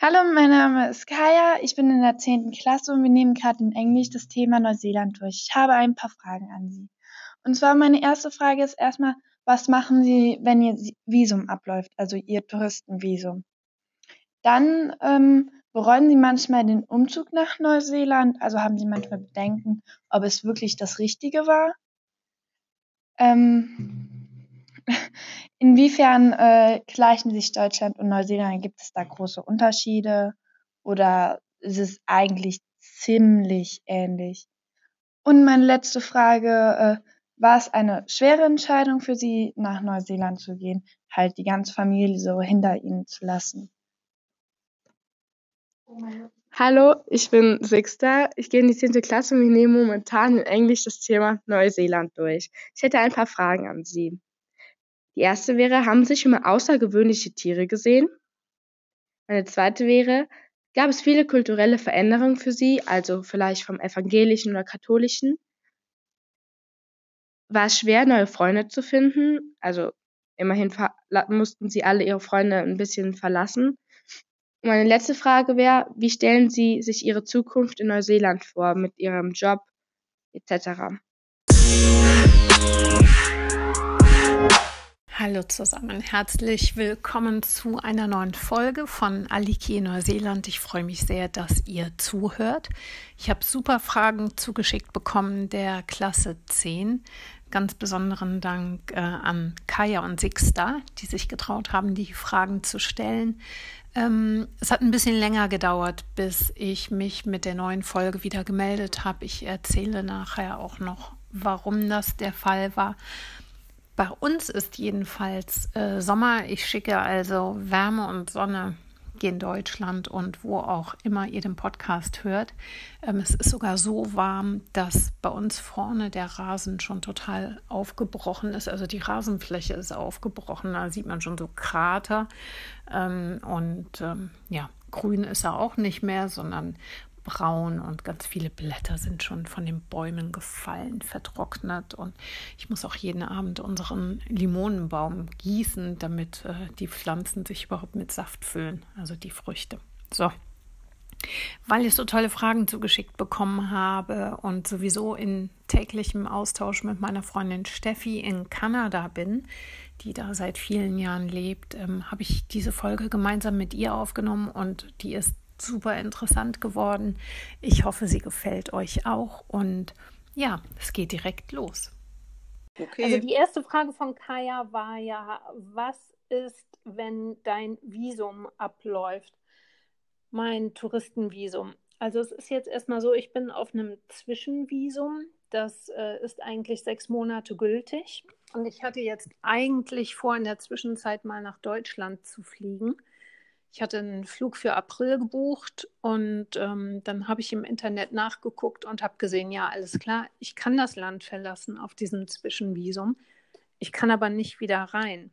Hallo, mein Name ist Kaya. Ich bin in der 10. Klasse und wir nehmen gerade in Englisch das Thema Neuseeland durch. Ich habe ein paar Fragen an Sie. Und zwar meine erste Frage ist erstmal, was machen Sie, wenn Ihr Visum abläuft, also Ihr Touristenvisum? Dann ähm, bereuen Sie manchmal den Umzug nach Neuseeland, also haben Sie manchmal Bedenken, ob es wirklich das Richtige war? Ähm, Inwiefern äh, gleichen sich Deutschland und Neuseeland? Gibt es da große Unterschiede oder ist es eigentlich ziemlich ähnlich? Und meine letzte Frage, äh, war es eine schwere Entscheidung für Sie, nach Neuseeland zu gehen, halt die ganze Familie so hinter Ihnen zu lassen? Hallo, ich bin Sixter. Ich gehe in die 10. Klasse und wir nehmen momentan in Englisch das Thema Neuseeland durch. Ich hätte ein paar Fragen an Sie. Die erste wäre, haben Sie schon mal außergewöhnliche Tiere gesehen? Meine zweite wäre, gab es viele kulturelle Veränderungen für Sie, also vielleicht vom evangelischen oder katholischen? War es schwer, neue Freunde zu finden? Also immerhin mussten Sie alle Ihre Freunde ein bisschen verlassen. Und meine letzte Frage wäre, wie stellen Sie sich Ihre Zukunft in Neuseeland vor mit Ihrem Job etc.? Hallo zusammen, herzlich willkommen zu einer neuen Folge von Aliki Neuseeland. Ich freue mich sehr, dass ihr zuhört. Ich habe super Fragen zugeschickt bekommen der Klasse 10. Ganz besonderen Dank äh, an Kaya und Sixta, die sich getraut haben, die Fragen zu stellen. Ähm, es hat ein bisschen länger gedauert, bis ich mich mit der neuen Folge wieder gemeldet habe. Ich erzähle nachher auch noch, warum das der Fall war. Bei uns ist jedenfalls äh, Sommer. Ich schicke also Wärme und Sonne in Deutschland und wo auch immer ihr den Podcast hört. Ähm, es ist sogar so warm, dass bei uns vorne der Rasen schon total aufgebrochen ist. Also die Rasenfläche ist aufgebrochen. Da sieht man schon so Krater. Ähm, und ähm, ja, grün ist er auch nicht mehr, sondern braun und ganz viele Blätter sind schon von den Bäumen gefallen, vertrocknet. Und ich muss auch jeden Abend unseren Limonenbaum gießen, damit äh, die Pflanzen sich überhaupt mit Saft füllen, also die Früchte. So. Weil ich so tolle Fragen zugeschickt bekommen habe und sowieso in täglichem Austausch mit meiner Freundin Steffi in Kanada bin, die da seit vielen Jahren lebt, ähm, habe ich diese Folge gemeinsam mit ihr aufgenommen und die ist super interessant geworden. Ich hoffe, sie gefällt euch auch und ja, es geht direkt los. Okay. Also die erste Frage von Kaya war ja, was ist, wenn dein Visum abläuft? Mein Touristenvisum. Also es ist jetzt erstmal so, ich bin auf einem Zwischenvisum. Das äh, ist eigentlich sechs Monate gültig. Und ich hatte jetzt eigentlich vor, in der Zwischenzeit mal nach Deutschland zu fliegen. Ich hatte einen Flug für April gebucht und ähm, dann habe ich im Internet nachgeguckt und habe gesehen, ja, alles klar, ich kann das Land verlassen auf diesem Zwischenvisum. Ich kann aber nicht wieder rein.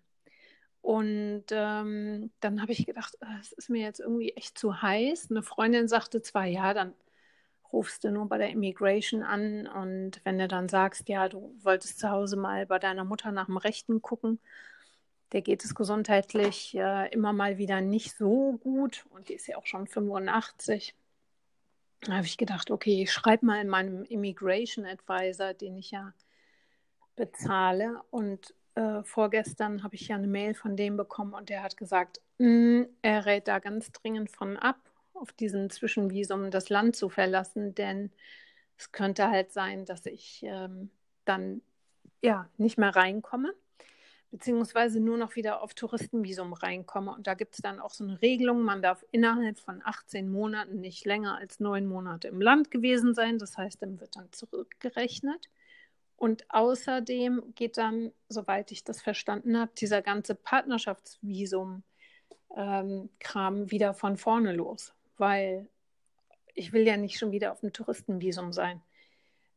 Und ähm, dann habe ich gedacht, äh, es ist mir jetzt irgendwie echt zu heiß. Eine Freundin sagte zwar, ja, dann rufst du nur bei der Immigration an und wenn du dann sagst, ja, du wolltest zu Hause mal bei deiner Mutter nach dem Rechten gucken der geht es gesundheitlich äh, immer mal wieder nicht so gut und die ist ja auch schon 85. Da habe ich gedacht, okay, ich schreibe mal in meinem Immigration Advisor, den ich ja bezahle. Und äh, vorgestern habe ich ja eine Mail von dem bekommen und der hat gesagt, mh, mm, er rät da ganz dringend von ab, auf diesem Zwischenvisum das Land zu verlassen, denn es könnte halt sein, dass ich ähm, dann ja nicht mehr reinkomme beziehungsweise nur noch wieder auf Touristenvisum reinkomme. Und da gibt es dann auch so eine Regelung, man darf innerhalb von 18 Monaten nicht länger als neun Monate im Land gewesen sein. Das heißt, dann wird dann zurückgerechnet. Und außerdem geht dann, soweit ich das verstanden habe, dieser ganze Partnerschaftsvisum-Kram ähm, wieder von vorne los, weil ich will ja nicht schon wieder auf dem Touristenvisum sein.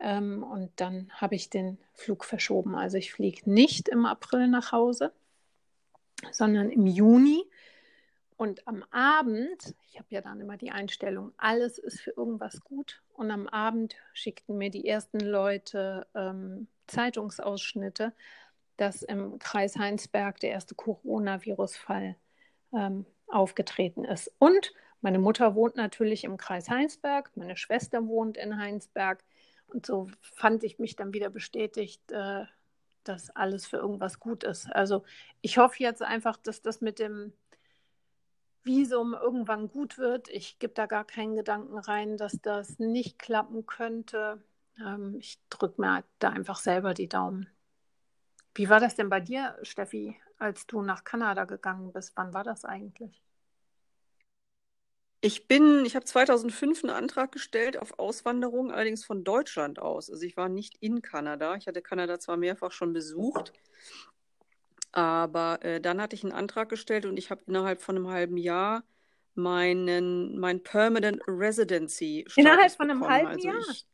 Ähm, und dann habe ich den Flug verschoben. Also ich fliege nicht im April nach Hause, sondern im Juni. Und am Abend, ich habe ja dann immer die Einstellung, alles ist für irgendwas gut. Und am Abend schickten mir die ersten Leute ähm, Zeitungsausschnitte, dass im Kreis Heinsberg der erste Coronavirus-Fall ähm, aufgetreten ist. Und Meine Mutter wohnt natürlich im Kreis Heinsberg, meine Schwester wohnt in Heinsberg. Und so fand ich mich dann wieder bestätigt, äh, dass alles für irgendwas gut ist. Also ich hoffe jetzt einfach, dass das mit dem Visum irgendwann gut wird. Ich gebe da gar keinen Gedanken rein, dass das nicht klappen könnte. Ähm, ich drücke mir da einfach selber die Daumen. Wie war das denn bei dir, Steffi, als du nach Kanada gegangen bist? Wann war das eigentlich? Ich bin, ich habe 2005 einen Antrag gestellt auf Auswanderung, allerdings von Deutschland aus. Also ich war nicht in Kanada. Ich hatte Kanada zwar mehrfach schon besucht, aber äh, dann hatte ich einen Antrag gestellt und ich habe innerhalb von einem halben Jahr meinen mein Permanent Residency Innerhalb von einem bekommen. halben also Jahr? Ich,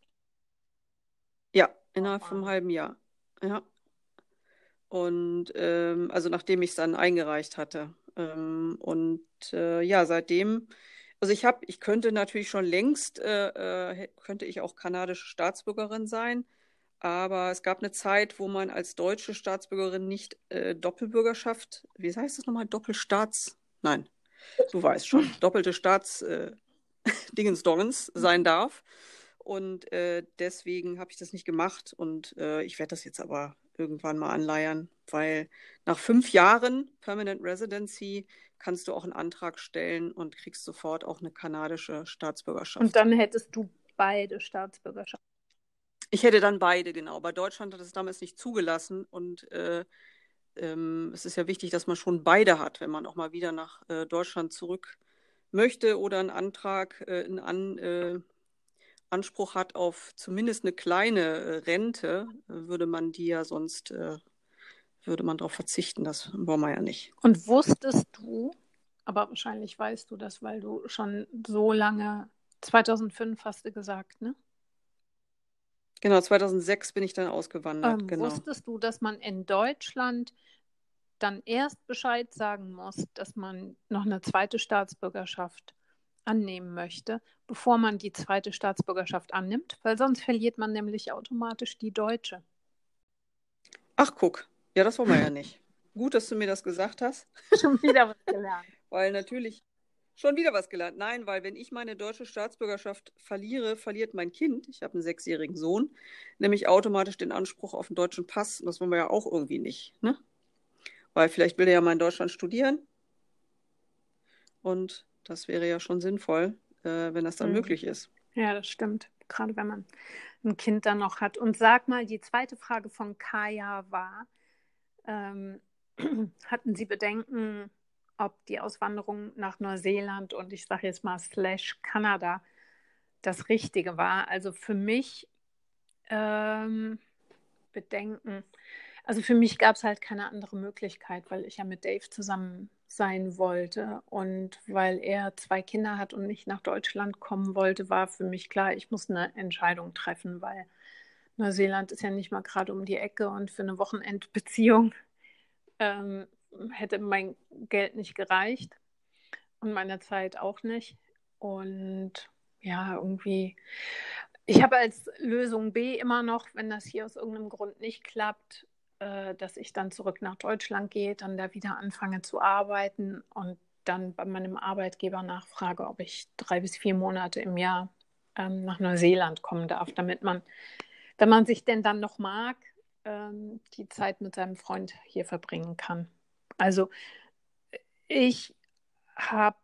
ja, innerhalb oh, von einem halben Jahr. Ja. Und ähm, also nachdem ich es dann eingereicht hatte. Ähm, und äh, ja, seitdem, also ich habe, ich könnte natürlich schon längst, äh, äh, könnte ich auch kanadische Staatsbürgerin sein. Aber es gab eine Zeit, wo man als deutsche Staatsbürgerin nicht äh, Doppelbürgerschaft, wie heißt das nochmal, Doppelstaats, nein, du weißt schon, doppelte Staats äh, sein darf. Und äh, deswegen habe ich das nicht gemacht und äh, ich werde das jetzt aber irgendwann mal anleiern, weil nach fünf Jahren Permanent Residency kannst du auch einen Antrag stellen und kriegst sofort auch eine kanadische Staatsbürgerschaft. Und dann hättest du beide Staatsbürgerschaften. Ich hätte dann beide, genau. Bei Deutschland hat es damals nicht zugelassen und äh, ähm, es ist ja wichtig, dass man schon beide hat, wenn man auch mal wieder nach äh, Deutschland zurück möchte oder einen Antrag, äh, einen An, äh, Anspruch hat auf zumindest eine kleine äh, Rente, würde man die ja sonst, äh, würde man darauf verzichten. Das wollen wir ja nicht. Und wusstest du, aber wahrscheinlich weißt du das, weil du schon so lange, 2005 hast du gesagt, ne? Genau, 2006 bin ich dann ausgewandert. Ähm, genau. Wusstest du, dass man in Deutschland dann erst Bescheid sagen muss, dass man noch eine zweite Staatsbürgerschaft annehmen möchte, bevor man die zweite Staatsbürgerschaft annimmt? Weil sonst verliert man nämlich automatisch die deutsche. Ach, guck. Ja, das wollen wir ja nicht. Gut, dass du mir das gesagt hast. Schon wieder was gelernt. Weil natürlich, Schon wieder was gelernt. Nein, weil wenn ich meine deutsche Staatsbürgerschaft verliere, verliert mein Kind, ich habe einen sechsjährigen Sohn, nämlich automatisch den Anspruch auf einen deutschen Pass. Und das wollen wir ja auch irgendwie nicht. Ne? Weil vielleicht will er ja mal in Deutschland studieren. Und das wäre ja schon sinnvoll, äh, wenn das dann mhm. möglich ist. Ja, das stimmt. Gerade wenn man ein Kind dann noch hat. Und sag mal, die zweite Frage von Kaya war, ähm, hatten Sie Bedenken, ob die Auswanderung nach Neuseeland und ich sage jetzt mal slash Kanada das Richtige war. Also für mich ähm, Bedenken. Also für mich gab es halt keine andere Möglichkeit, weil ich ja mit Dave zusammen sein wollte und weil er zwei Kinder hat und nicht nach Deutschland kommen wollte, war für mich klar, ich muss eine Entscheidung treffen, weil Neuseeland ist ja nicht mal gerade um die Ecke und für eine Wochenendbeziehung ähm, hätte mein Geld nicht gereicht und meine Zeit auch nicht. Und ja, irgendwie, ich habe als Lösung B immer noch, wenn das hier aus irgendeinem Grund nicht klappt, äh, dass ich dann zurück nach Deutschland gehe, dann da wieder anfange zu arbeiten und dann bei meinem Arbeitgeber nachfrage, ob ich drei bis vier Monate im Jahr ähm, nach Neuseeland kommen darf, damit man, wenn man sich denn dann noch mag, ähm, die Zeit mit seinem Freund hier verbringen kann. Also ich habe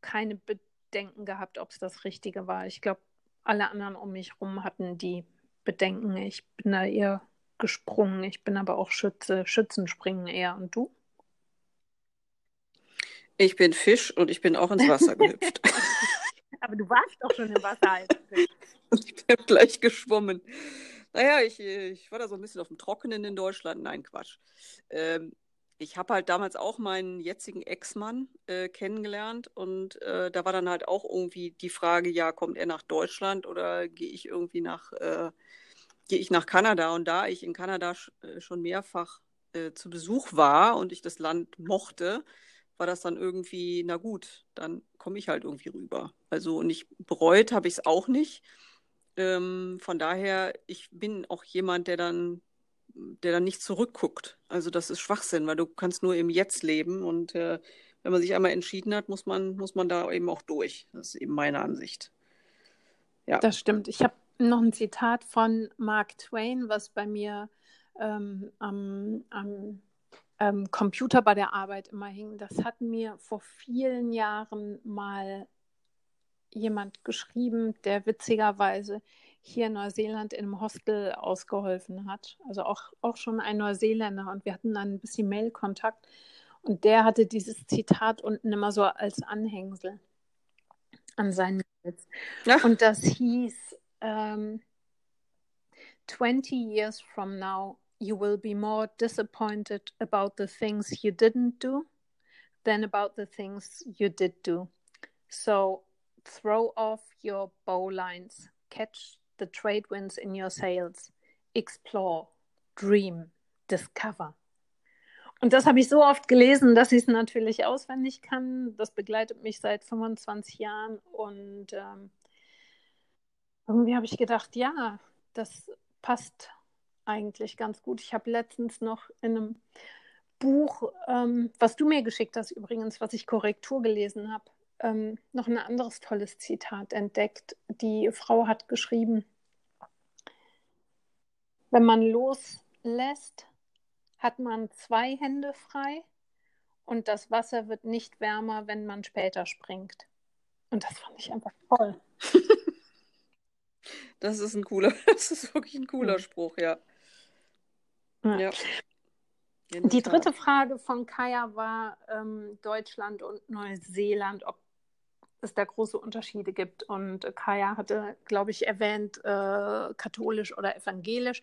keine Bedenken gehabt, ob es das Richtige war. Ich glaube, alle anderen um mich herum hatten die Bedenken. Ich bin da eher gesprungen. Ich bin aber auch Schütze. Schützen springen eher. Und du? Ich bin Fisch und ich bin auch ins Wasser gehüpft. aber du warst doch schon im Wasser. und ich bin gleich geschwommen. Naja, ich, ich war da so ein bisschen auf dem Trockenen in Deutschland. Nein, Quatsch. Ähm, ich habe halt damals auch meinen jetzigen Ex-Mann äh, kennengelernt und äh, da war dann halt auch irgendwie die Frage, ja, kommt er nach Deutschland oder gehe ich irgendwie nach, äh, gehe ich nach Kanada? Und da ich in Kanada sch äh, schon mehrfach äh, zu Besuch war und ich das Land mochte, war das dann irgendwie, na gut, dann komme ich halt irgendwie rüber. Also und ich bereut habe ich es auch nicht. Ähm, von daher, ich bin auch jemand, der dann der dann nicht zurückguckt. Also das ist Schwachsinn, weil du kannst nur im Jetzt leben und äh, wenn man sich einmal entschieden hat, muss man, muss man da eben auch durch. Das ist eben meine Ansicht. Ja. Das stimmt. Ich habe noch ein Zitat von Mark Twain, was bei mir ähm, am, am ähm, Computer bei der Arbeit immer hing. Das hat mir vor vielen Jahren mal jemand geschrieben, der witzigerweise hier in Neuseeland in einem Hostel ausgeholfen hat. Also auch, auch schon ein Neuseeländer. Und wir hatten dann ein bisschen Mailkontakt. Und der hatte dieses Zitat unten immer so als Anhängsel an seinen. Ja. Und das hieß, um, 20 years from now, you will be more disappointed about the things you didn't do than about the things you did do. So throw off your bowlines, catch the trade winds in your sails, explore, dream, discover. Und das habe ich so oft gelesen, dass ich es natürlich auswendig kann. Das begleitet mich seit 25 Jahren und ähm, irgendwie habe ich gedacht, ja, das passt eigentlich ganz gut. Ich habe letztens noch in einem Buch, ähm, was du mir geschickt hast übrigens, was ich Korrektur gelesen habe, ähm, noch ein anderes tolles Zitat entdeckt. Die Frau hat geschrieben, wenn man loslässt, hat man zwei Hände frei und das Wasser wird nicht wärmer, wenn man später springt. Und das fand ich einfach toll. Das ist ein cooler, das ist wirklich ein cooler Spruch, ja. ja. ja. Die dritte Frage von Kaya war ähm, Deutschland und Neuseeland, ob es da große Unterschiede gibt. Und Kaya hatte, glaube ich, erwähnt, äh, katholisch oder evangelisch.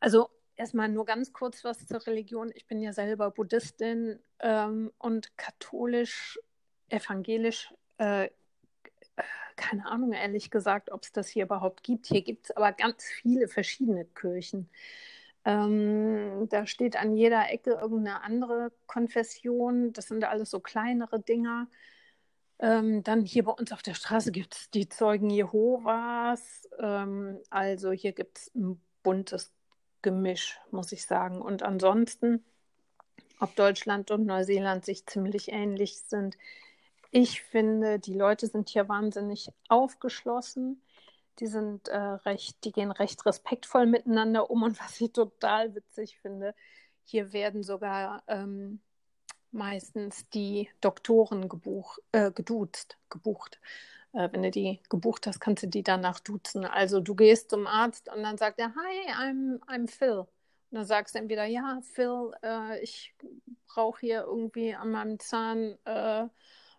Also erstmal nur ganz kurz was zur Religion. Ich bin ja selber Buddhistin ähm, und katholisch, evangelisch äh, keine Ahnung, ehrlich gesagt, ob es das hier überhaupt gibt. Hier gibt es aber ganz viele verschiedene Kirchen. Ähm, da steht an jeder Ecke irgendeine andere Konfession. Das sind alles so kleinere Dinger. Ähm, dann hier bei uns auf der Straße gibt es die Zeugen Jehovas. Ähm, also hier gibt es ein buntes Gemisch, muss ich sagen. Und ansonsten, ob Deutschland und Neuseeland sich ziemlich ähnlich sind, ich finde, die Leute sind hier wahnsinnig aufgeschlossen. Die sind äh, recht, die gehen recht respektvoll miteinander um und was ich total witzig finde, hier werden sogar ähm, meistens die Doktoren gebuch, äh, geduzt, gebucht. Äh, wenn du die gebucht hast, kannst du die danach duzen. Also du gehst zum Arzt und dann sagt er, hi, I'm, I'm Phil. Und dann sagst du entweder, ja, Phil, äh, ich brauche hier irgendwie an meinem Zahn äh,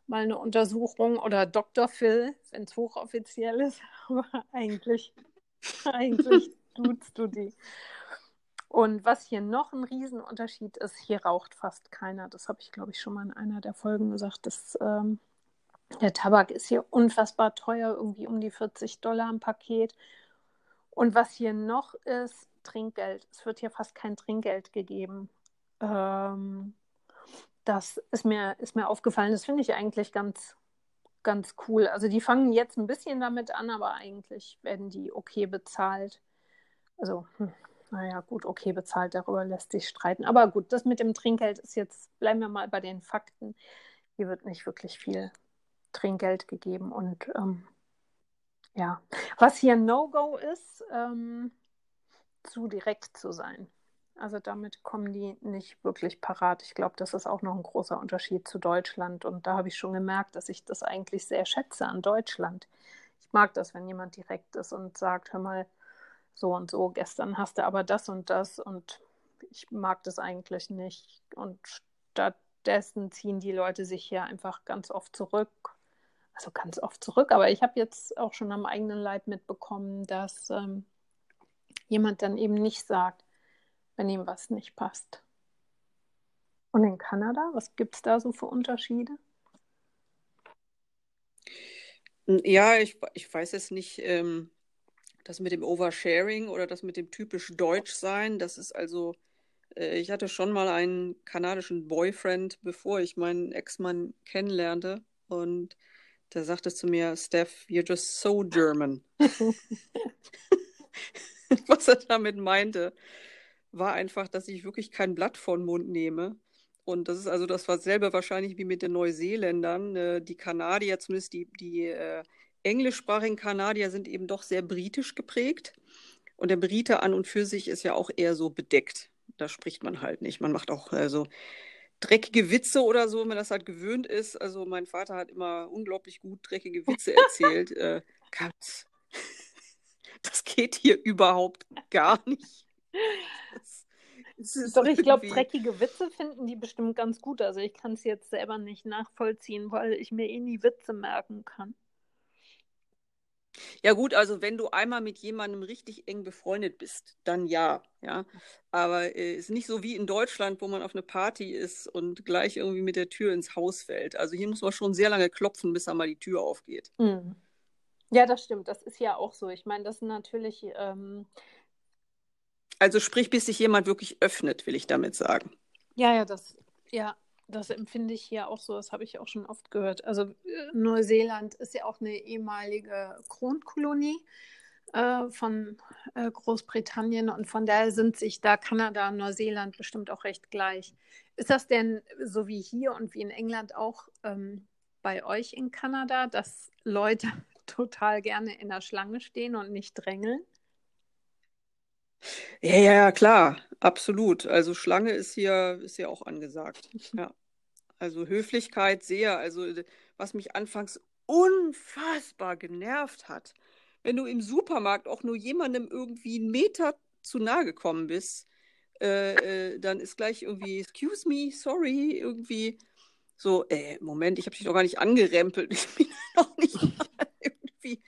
mal eine Untersuchung oder Dr. Phil, wenn es hochoffiziell ist, aber eigentlich, eigentlich duzt du die. Und was hier noch ein Riesenunterschied ist, hier raucht fast keiner. Das habe ich, glaube ich, schon mal in einer der Folgen gesagt. Das, ähm, der Tabak ist hier unfassbar teuer, irgendwie um die 40 Dollar im Paket. Und was hier noch ist, Trinkgeld. Es wird hier fast kein Trinkgeld gegeben. Ähm, das ist mir, ist mir aufgefallen. Das finde ich eigentlich ganz, ganz cool. Also die fangen jetzt ein bisschen damit an, aber eigentlich werden die okay bezahlt. Also, hm, naja, gut, okay bezahlt, darüber lässt sich streiten. Aber gut, das mit dem Trinkgeld ist jetzt, bleiben wir mal bei den Fakten. Hier wird nicht wirklich viel Trinkgeld gegeben. Und ähm, ja, was hier No-Go ist, ähm, zu direkt zu sein. Also damit kommen die nicht wirklich parat. Ich glaube, das ist auch noch ein großer Unterschied zu Deutschland. Und da habe ich schon gemerkt, dass ich das eigentlich sehr schätze an Deutschland. Ich mag das, wenn jemand direkt ist und sagt, hör mal, so und so, gestern hast du aber das und das und ich mag das eigentlich nicht. Und stattdessen ziehen die Leute sich hier einfach ganz oft zurück. Also ganz oft zurück. Aber ich habe jetzt auch schon am eigenen Leib mitbekommen, dass ähm, jemand dann eben nicht sagt, wenn ihm was nicht passt. Und in Kanada, was gibt es da so für Unterschiede? Ja, ich, ich weiß es nicht, ähm, das mit dem Oversharing oder das mit dem typisch Deutsch sein, das ist also, äh, ich hatte schon mal einen kanadischen Boyfriend, bevor ich meinen Ex-Mann kennenlernte und der sagte zu mir, Steph, you're just so German. was er damit meinte war einfach, dass ich wirklich kein Blatt vor den Mund nehme Und das ist also das war selber wahrscheinlich wie mit den Neuseeländern. Äh, die Kanadier, zumindest die, die äh, englischsprachigen Kanadier, sind eben doch sehr britisch geprägt. Und der Brite an und für sich ist ja auch eher so bedeckt. Da spricht man halt nicht. Man macht auch also dreckige Witze oder so, wenn man das halt gewöhnt ist. Also mein Vater hat immer unglaublich gut dreckige Witze erzählt. äh, Katz, das geht hier überhaupt gar nicht. Doch, ich glaube, dreckige Witze finden die bestimmt ganz gut. Also ich kann es jetzt selber nicht nachvollziehen, weil ich mir eh nie Witze merken kann. Ja gut, also wenn du einmal mit jemandem richtig eng befreundet bist, dann ja, ja. Aber es äh, ist nicht so wie in Deutschland, wo man auf eine Party ist und gleich irgendwie mit der Tür ins Haus fällt. Also hier muss man schon sehr lange klopfen, bis einmal die Tür aufgeht. Mhm. Ja, das stimmt. Das ist ja auch so. Ich meine, das ist natürlich. Ähm... Also sprich, bis sich jemand wirklich öffnet, will ich damit sagen. Ja, ja, das, ja, das empfinde ich hier auch so, das habe ich auch schon oft gehört. Also äh, Neuseeland ist ja auch eine ehemalige Kronkolonie äh, von äh, Großbritannien und von daher sind sich da Kanada und Neuseeland bestimmt auch recht gleich. Ist das denn so wie hier und wie in England auch ähm, bei euch in Kanada, dass Leute total gerne in der Schlange stehen und nicht drängeln? Ja, ja, ja, klar, absolut. Also Schlange ist hier, ist hier auch angesagt. Ja. Also Höflichkeit sehr. Also was mich anfangs unfassbar genervt hat, wenn du im Supermarkt auch nur jemandem irgendwie einen Meter zu nahe gekommen bist, äh, äh, dann ist gleich irgendwie, excuse me, sorry, irgendwie so, äh, Moment, ich habe dich doch gar nicht angerempelt. Ich bin noch nicht irgendwie,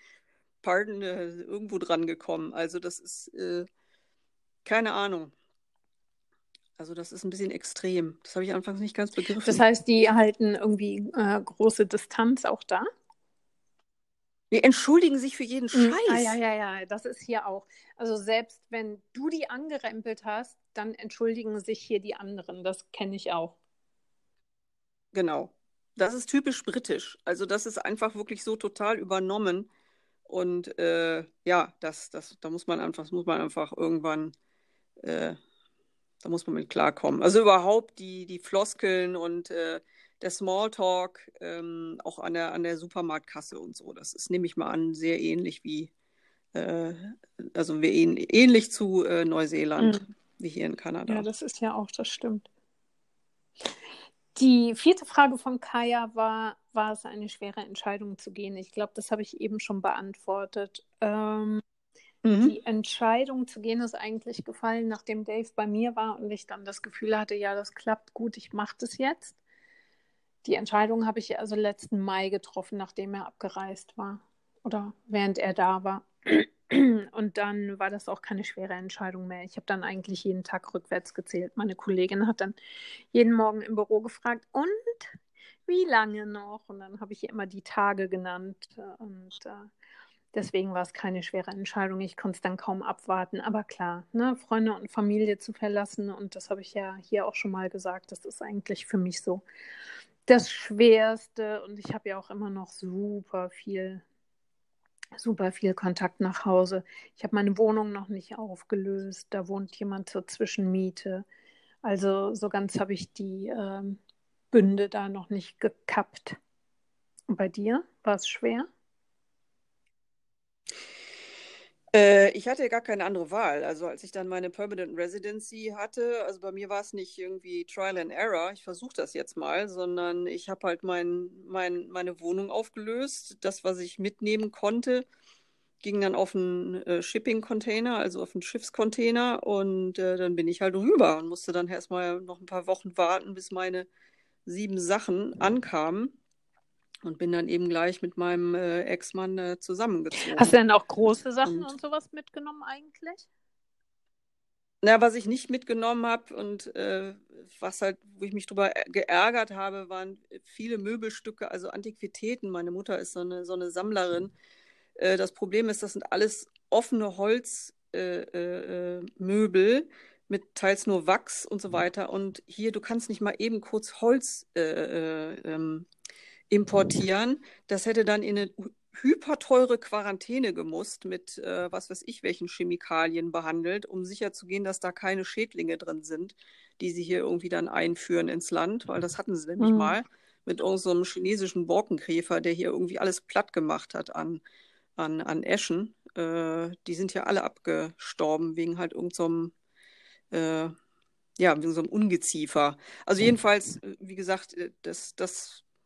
pardon, äh, irgendwo dran gekommen. Also das ist, äh, keine Ahnung. Also das ist ein bisschen extrem. Das habe ich anfangs nicht ganz begriffen. Das heißt, die halten irgendwie äh, große Distanz auch da? Die entschuldigen sich für jeden Scheiß. Mm, ah, ja, ja, ja, das ist hier auch. Also selbst wenn du die angerempelt hast, dann entschuldigen sich hier die anderen. Das kenne ich auch. Genau. Das ist typisch britisch. Also das ist einfach wirklich so total übernommen. Und äh, ja, das, das, da muss man einfach, das muss man einfach irgendwann, äh, da muss man mit klarkommen. Also überhaupt die, die Floskeln und äh, der Smalltalk, ähm, auch an der, an der Supermarktkasse und so. Das ist, nehme ich mal an, sehr ähnlich wie, äh, also wir ähnlich zu äh, Neuseeland, mhm. wie hier in Kanada. Ja, das ist ja auch, das stimmt. Die vierte Frage von Kaya war, war es eine schwere Entscheidung zu gehen? Ich glaube, das habe ich eben schon beantwortet. Ähm, mhm. Die Entscheidung zu gehen ist eigentlich gefallen, nachdem Dave bei mir war und ich dann das Gefühl hatte, ja, das klappt gut, ich mache das jetzt. Die Entscheidung habe ich also letzten Mai getroffen, nachdem er abgereist war oder während er da war. Und dann war das auch keine schwere Entscheidung mehr. Ich habe dann eigentlich jeden Tag rückwärts gezählt. Meine Kollegin hat dann jeden Morgen im Büro gefragt, und wie lange noch? Und dann habe ich immer die Tage genannt. Und äh, deswegen war es keine schwere Entscheidung. Ich konnte es dann kaum abwarten. Aber klar, ne, Freunde und Familie zu verlassen, und das habe ich ja hier auch schon mal gesagt, das ist eigentlich für mich so das Schwerste. Und ich habe ja auch immer noch super viel super viel Kontakt nach Hause. Ich habe meine Wohnung noch nicht aufgelöst. Da wohnt jemand zur Zwischenmiete. Also so ganz habe ich die ähm, Bünde da noch nicht gekappt. Und bei dir war es schwer? Äh, ich hatte gar keine andere Wahl. Also als ich dann meine Permanent Residency hatte, also bei mir war es nicht irgendwie Trial and Error, ich versuche das jetzt mal, sondern ich habe halt mein, mein, meine Wohnung aufgelöst. Das, was ich mitnehmen konnte, ging dann auf einen äh, Shipping-Container, also auf einen Schiffscontainer und äh, dann bin ich halt rüber und musste dann erstmal noch ein paar Wochen warten, bis meine sieben Sachen ankamen und bin dann eben gleich mit meinem äh, Ex-Mann äh, zusammengezogen. Hast du denn auch große Sachen und, und sowas mitgenommen eigentlich? Na, was ich nicht mitgenommen habe und äh, was halt, wo ich mich drüber geärgert habe, waren viele Möbelstücke, also Antiquitäten. Meine Mutter ist so eine, so eine Sammlerin. Äh, das Problem ist, das sind alles offene Holzmöbel äh, äh, mit teils nur Wachs und so weiter. Und hier, du kannst nicht mal eben kurz Holz ähm, importieren. Das hätte dann in eine hyperteure Quarantäne gemusst mit, äh, was weiß ich, welchen Chemikalien behandelt, um sicherzugehen, dass da keine Schädlinge drin sind, die sie hier irgendwie dann einführen ins Land, weil das hatten sie nämlich mhm. mal mit irgendeinem so chinesischen Borkenkäfer, der hier irgendwie alles platt gemacht hat an, an, an Eschen. Äh, die sind ja alle abgestorben wegen halt irgendeinem, so äh, ja, wegen so einem Ungeziefer. Also jedenfalls, äh, wie gesagt, äh, das,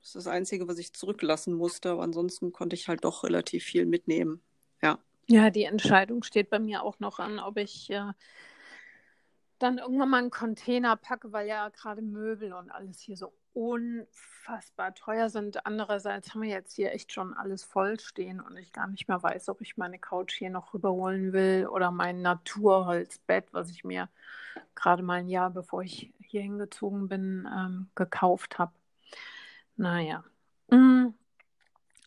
das ist das Einzige, was ich zurücklassen musste. Aber ansonsten konnte ich halt doch relativ viel mitnehmen. Ja. Ja, die Entscheidung steht bei mir auch noch an, ob ich äh, dann irgendwann mal einen Container packe, weil ja gerade Möbel und alles hier so unfassbar teuer sind. Andererseits haben wir jetzt hier echt schon alles voll stehen und ich gar nicht mehr weiß, ob ich meine Couch hier noch rüberholen will oder mein Naturholzbett, was ich mir gerade mal ein Jahr bevor ich hier hingezogen bin, ähm, gekauft habe. Naja. Mm.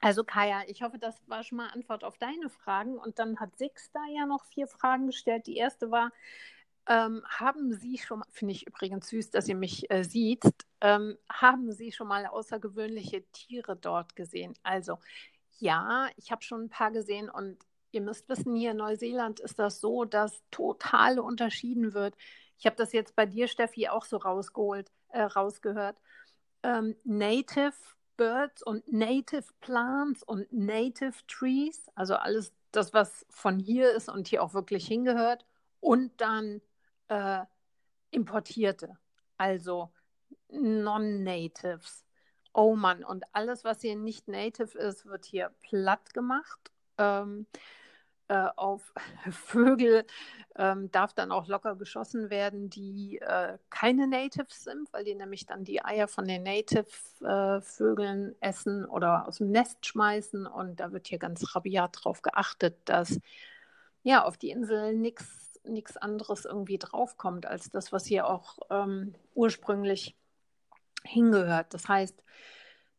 Also Kaya, ich hoffe, das war schon mal Antwort auf deine Fragen. Und dann hat Six da ja noch vier Fragen gestellt. Die erste war, ähm, haben Sie schon finde ich übrigens süß, dass ihr mich äh, sieht, ähm, haben Sie schon mal außergewöhnliche Tiere dort gesehen? Also ja, ich habe schon ein paar gesehen und ihr müsst wissen, hier in Neuseeland ist das so, dass total unterschieden wird. Ich habe das jetzt bei dir, Steffi, auch so rausgeholt, äh, rausgehört ähm, Native Birds und Native Plants und Native Trees, also alles das, was von hier ist und hier auch wirklich hingehört, und dann äh, importierte, also Non-Natives. Oh Mann, und alles, was hier nicht native ist, wird hier platt gemacht. Ähm, äh, auf Vögel ähm, darf dann auch locker geschossen werden, die äh, keine Natives sind, weil die nämlich dann die Eier von den Native-Vögeln äh, essen oder aus dem Nest schmeißen. Und da wird hier ganz rabiat drauf geachtet, dass ja auf die Insel nichts anderes irgendwie draufkommt als das, was hier auch ähm, ursprünglich hingehört. Das heißt,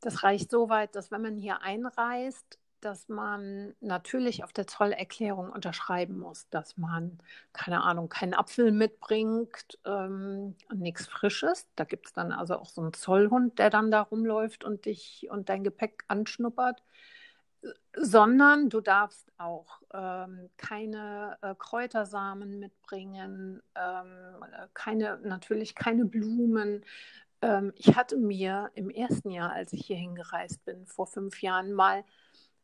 das reicht so weit, dass wenn man hier einreist, dass man natürlich auf der Zollerklärung unterschreiben muss, dass man, keine Ahnung, keinen Apfel mitbringt ähm, nichts Frisches. Da gibt es dann also auch so einen Zollhund, der dann da rumläuft und dich und dein Gepäck anschnuppert. Sondern du darfst auch ähm, keine äh, Kräutersamen mitbringen, ähm, keine, natürlich keine Blumen, ähm, ich hatte mir im ersten Jahr, als ich hier hingereist bin, vor fünf Jahren mal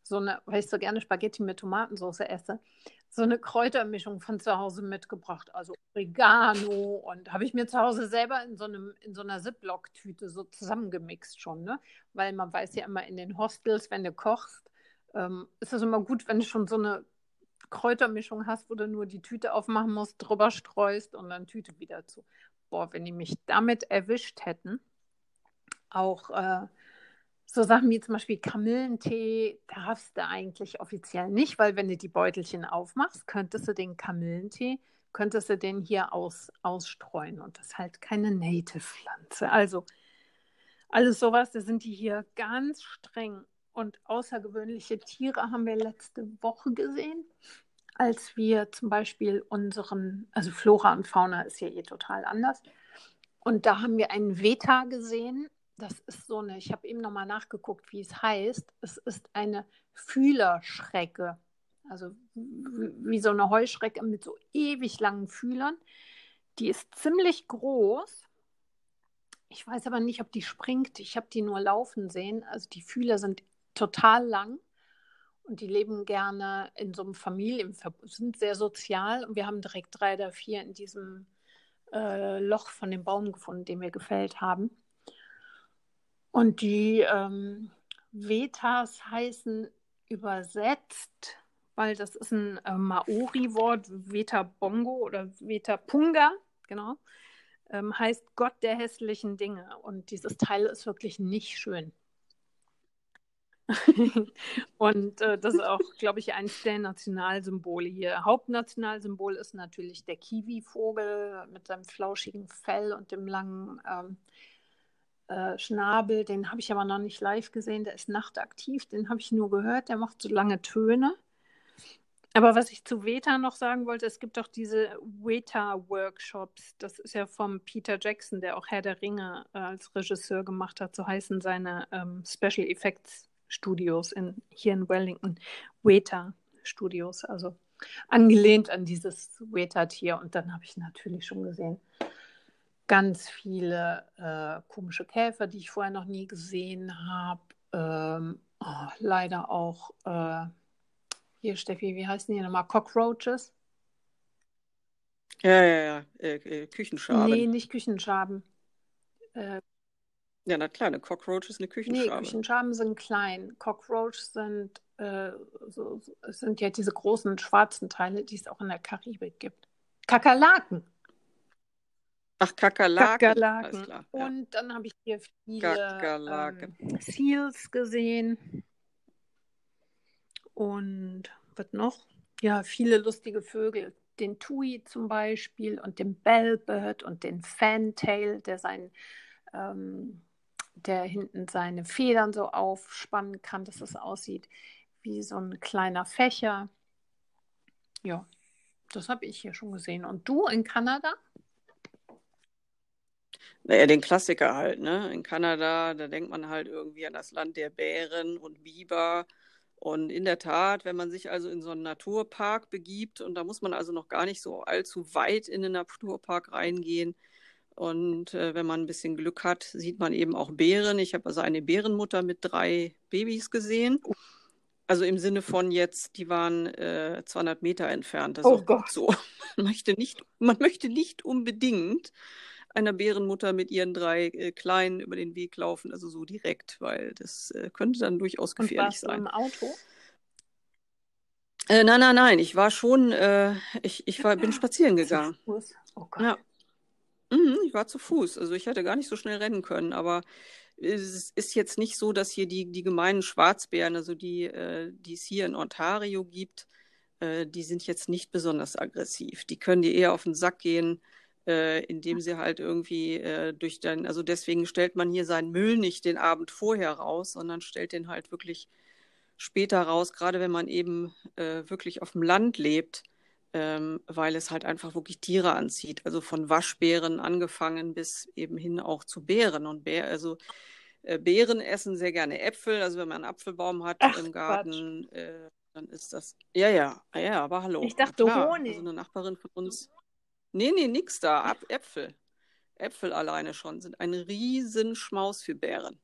so eine, weil ich so gerne Spaghetti mit Tomatensauce esse, so eine Kräutermischung von zu Hause mitgebracht. Also Oregano und habe ich mir zu Hause selber in so, einem, in so einer Ziploc-Tüte so zusammengemixt schon, ne? Weil man weiß ja immer in den Hostels, wenn du kochst, ähm, ist es immer gut, wenn du schon so eine Kräutermischung hast, wo du nur die Tüte aufmachen musst, drüber streust und dann Tüte wieder zu. Boah, wenn die mich damit erwischt hätten, auch äh, so Sachen wie zum Beispiel Kamillentee darfst du eigentlich offiziell nicht, weil wenn du die Beutelchen aufmachst, könntest du den Kamillentee, könntest du den hier aus, ausstreuen und das ist halt keine Native-Pflanze. Also alles sowas, da sind die hier ganz streng und außergewöhnliche Tiere haben wir letzte Woche gesehen, als wir zum Beispiel unseren, also Flora und Fauna ist ja eh total anders. Und da haben wir einen Veta gesehen, das ist so eine, ich habe eben nochmal nachgeguckt, wie es heißt. Es ist eine Fühlerschrecke. Also wie so eine Heuschrecke mit so ewig langen Fühlern. Die ist ziemlich groß. Ich weiß aber nicht, ob die springt. Ich habe die nur laufen sehen. Also die Fühler sind total lang und die leben gerne in so einem Familienverbund, sind sehr sozial und wir haben direkt drei oder vier in diesem äh, Loch von dem Baum gefunden, den wir gefällt haben. Und die ähm, Vetas heißen übersetzt, weil das ist ein äh, Maori-Wort, Veta Bongo oder Veta Punga, genau, ähm, heißt Gott der hässlichen Dinge. Und dieses Teil ist wirklich nicht schön. und äh, das ist auch, glaube ich, eines der Nationalsymbole hier. Hauptnationalsymbol ist natürlich der Kiwi-Vogel mit seinem flauschigen Fell und dem langen ähm, äh, Schnabel, den habe ich aber noch nicht live gesehen, der ist nachtaktiv, den habe ich nur gehört, der macht so lange Töne. Aber was ich zu Veta noch sagen wollte, es gibt auch diese Veta-Workshops. Das ist ja vom Peter Jackson, der auch Herr der Ringe äh, als Regisseur gemacht hat, so heißen seine ähm, Special Effects Studios in, hier in Wellington, Weta Studios, also angelehnt an dieses Weta-Tier. Und dann habe ich natürlich schon gesehen, ganz viele äh, komische Käfer, die ich vorher noch nie gesehen habe. Ähm, oh, leider auch, äh, hier Steffi, wie heißen die nochmal? Cockroaches? Ja, ja, ja, äh, äh, Küchenschaben. Nee, nicht Küchenschaben. Äh, ja, na klar, eine Cockroach ist eine Küchenschabe. Nee, Küchenschaben sind klein. Cockroaches sind, äh, so, sind ja diese großen schwarzen Teile, die es auch in der Karibik gibt. Kakerlaken. Ach, Kakerlaken. Kakerlaken. Klar, ja. Und dann habe ich hier viele ähm, Seals gesehen. Und was noch? Ja, viele lustige Vögel. Den Tui zum Beispiel und den Bellbird und den Fantail, der sein ähm, der hinten seine Federn so aufspannen kann, dass es aussieht wie so ein kleiner Fächer. Ja, das habe ich hier schon gesehen. Und du in Kanada? Naja, den Klassiker halt, ne? In Kanada, da denkt man halt irgendwie an das Land der Bären und Biber. Und in der Tat, wenn man sich also in so einen Naturpark begibt, und da muss man also noch gar nicht so allzu weit in den Naturpark reingehen, und äh, wenn man ein bisschen Glück hat, sieht man eben auch Bären. Ich habe also eine Bärenmutter mit drei Babys gesehen. Also im Sinne von jetzt, die waren äh, 200 Meter entfernt. Das oh ist Gott. so. Man möchte, nicht, man möchte nicht unbedingt einer Bärenmutter mit ihren drei äh, Kleinen über den Weg laufen, also so direkt, weil das äh, könnte dann durchaus gefährlich Und warst sein. Du im Auto? Äh, nein, nein, nein. Ich war schon, äh, ich, ich war, bin spazieren gegangen. Oh Gott. Ja. Mhm, ich war zu Fuß. Also ich hätte gar nicht so schnell rennen können, aber es ist jetzt nicht so, dass hier die, die gemeinen Schwarzbären, also die, äh, die es hier in Ontario gibt, äh, die sind jetzt nicht besonders aggressiv. Die können dir eher auf den Sack gehen, äh, indem sie halt irgendwie äh, durch dein, also deswegen stellt man hier seinen Müll nicht den Abend vorher raus, sondern stellt den halt wirklich später raus, gerade wenn man eben äh, wirklich auf dem Land lebt ähm, weil es halt einfach wirklich Tiere anzieht. Also von Waschbären angefangen bis eben hin auch zu Bären. Und Bär, also äh, Bären essen sehr gerne Äpfel. Also wenn man einen Apfelbaum hat Ach, im Garten, äh, dann ist das. Ja, ja, ja, aber hallo. Ich dachte Klar, Honig. Also eine Nachbarin von uns. Nee, nee, nix da. Ab Äpfel. Äpfel alleine schon sind ein Riesenschmaus für Bären.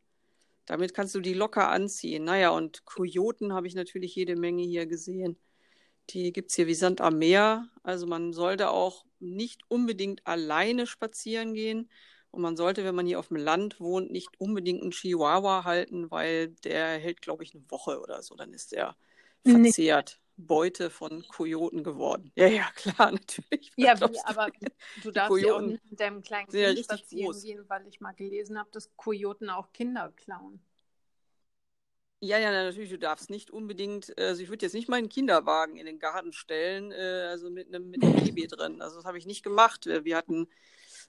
Damit kannst du die locker anziehen. Naja, und Kojoten habe ich natürlich jede Menge hier gesehen. Die gibt es hier wie Sand am Meer. Also man sollte auch nicht unbedingt alleine spazieren gehen. Und man sollte, wenn man hier auf dem Land wohnt, nicht unbedingt einen Chihuahua halten, weil der hält, glaube ich, eine Woche oder so. Dann ist der verzehrt. Beute von Kojoten geworden. Ja, ja, klar, natürlich. Ja, wie, aber du darfst ja auch nicht mit deinem kleinen Kind spazieren groß. gehen, weil ich mal gelesen habe, dass Kojoten auch Kinder klauen. Ja, ja, natürlich, du darfst nicht unbedingt, also ich würde jetzt nicht meinen Kinderwagen in den Garten stellen, äh, also mit einem, mit einem Baby drin. Also das habe ich nicht gemacht. Wir hatten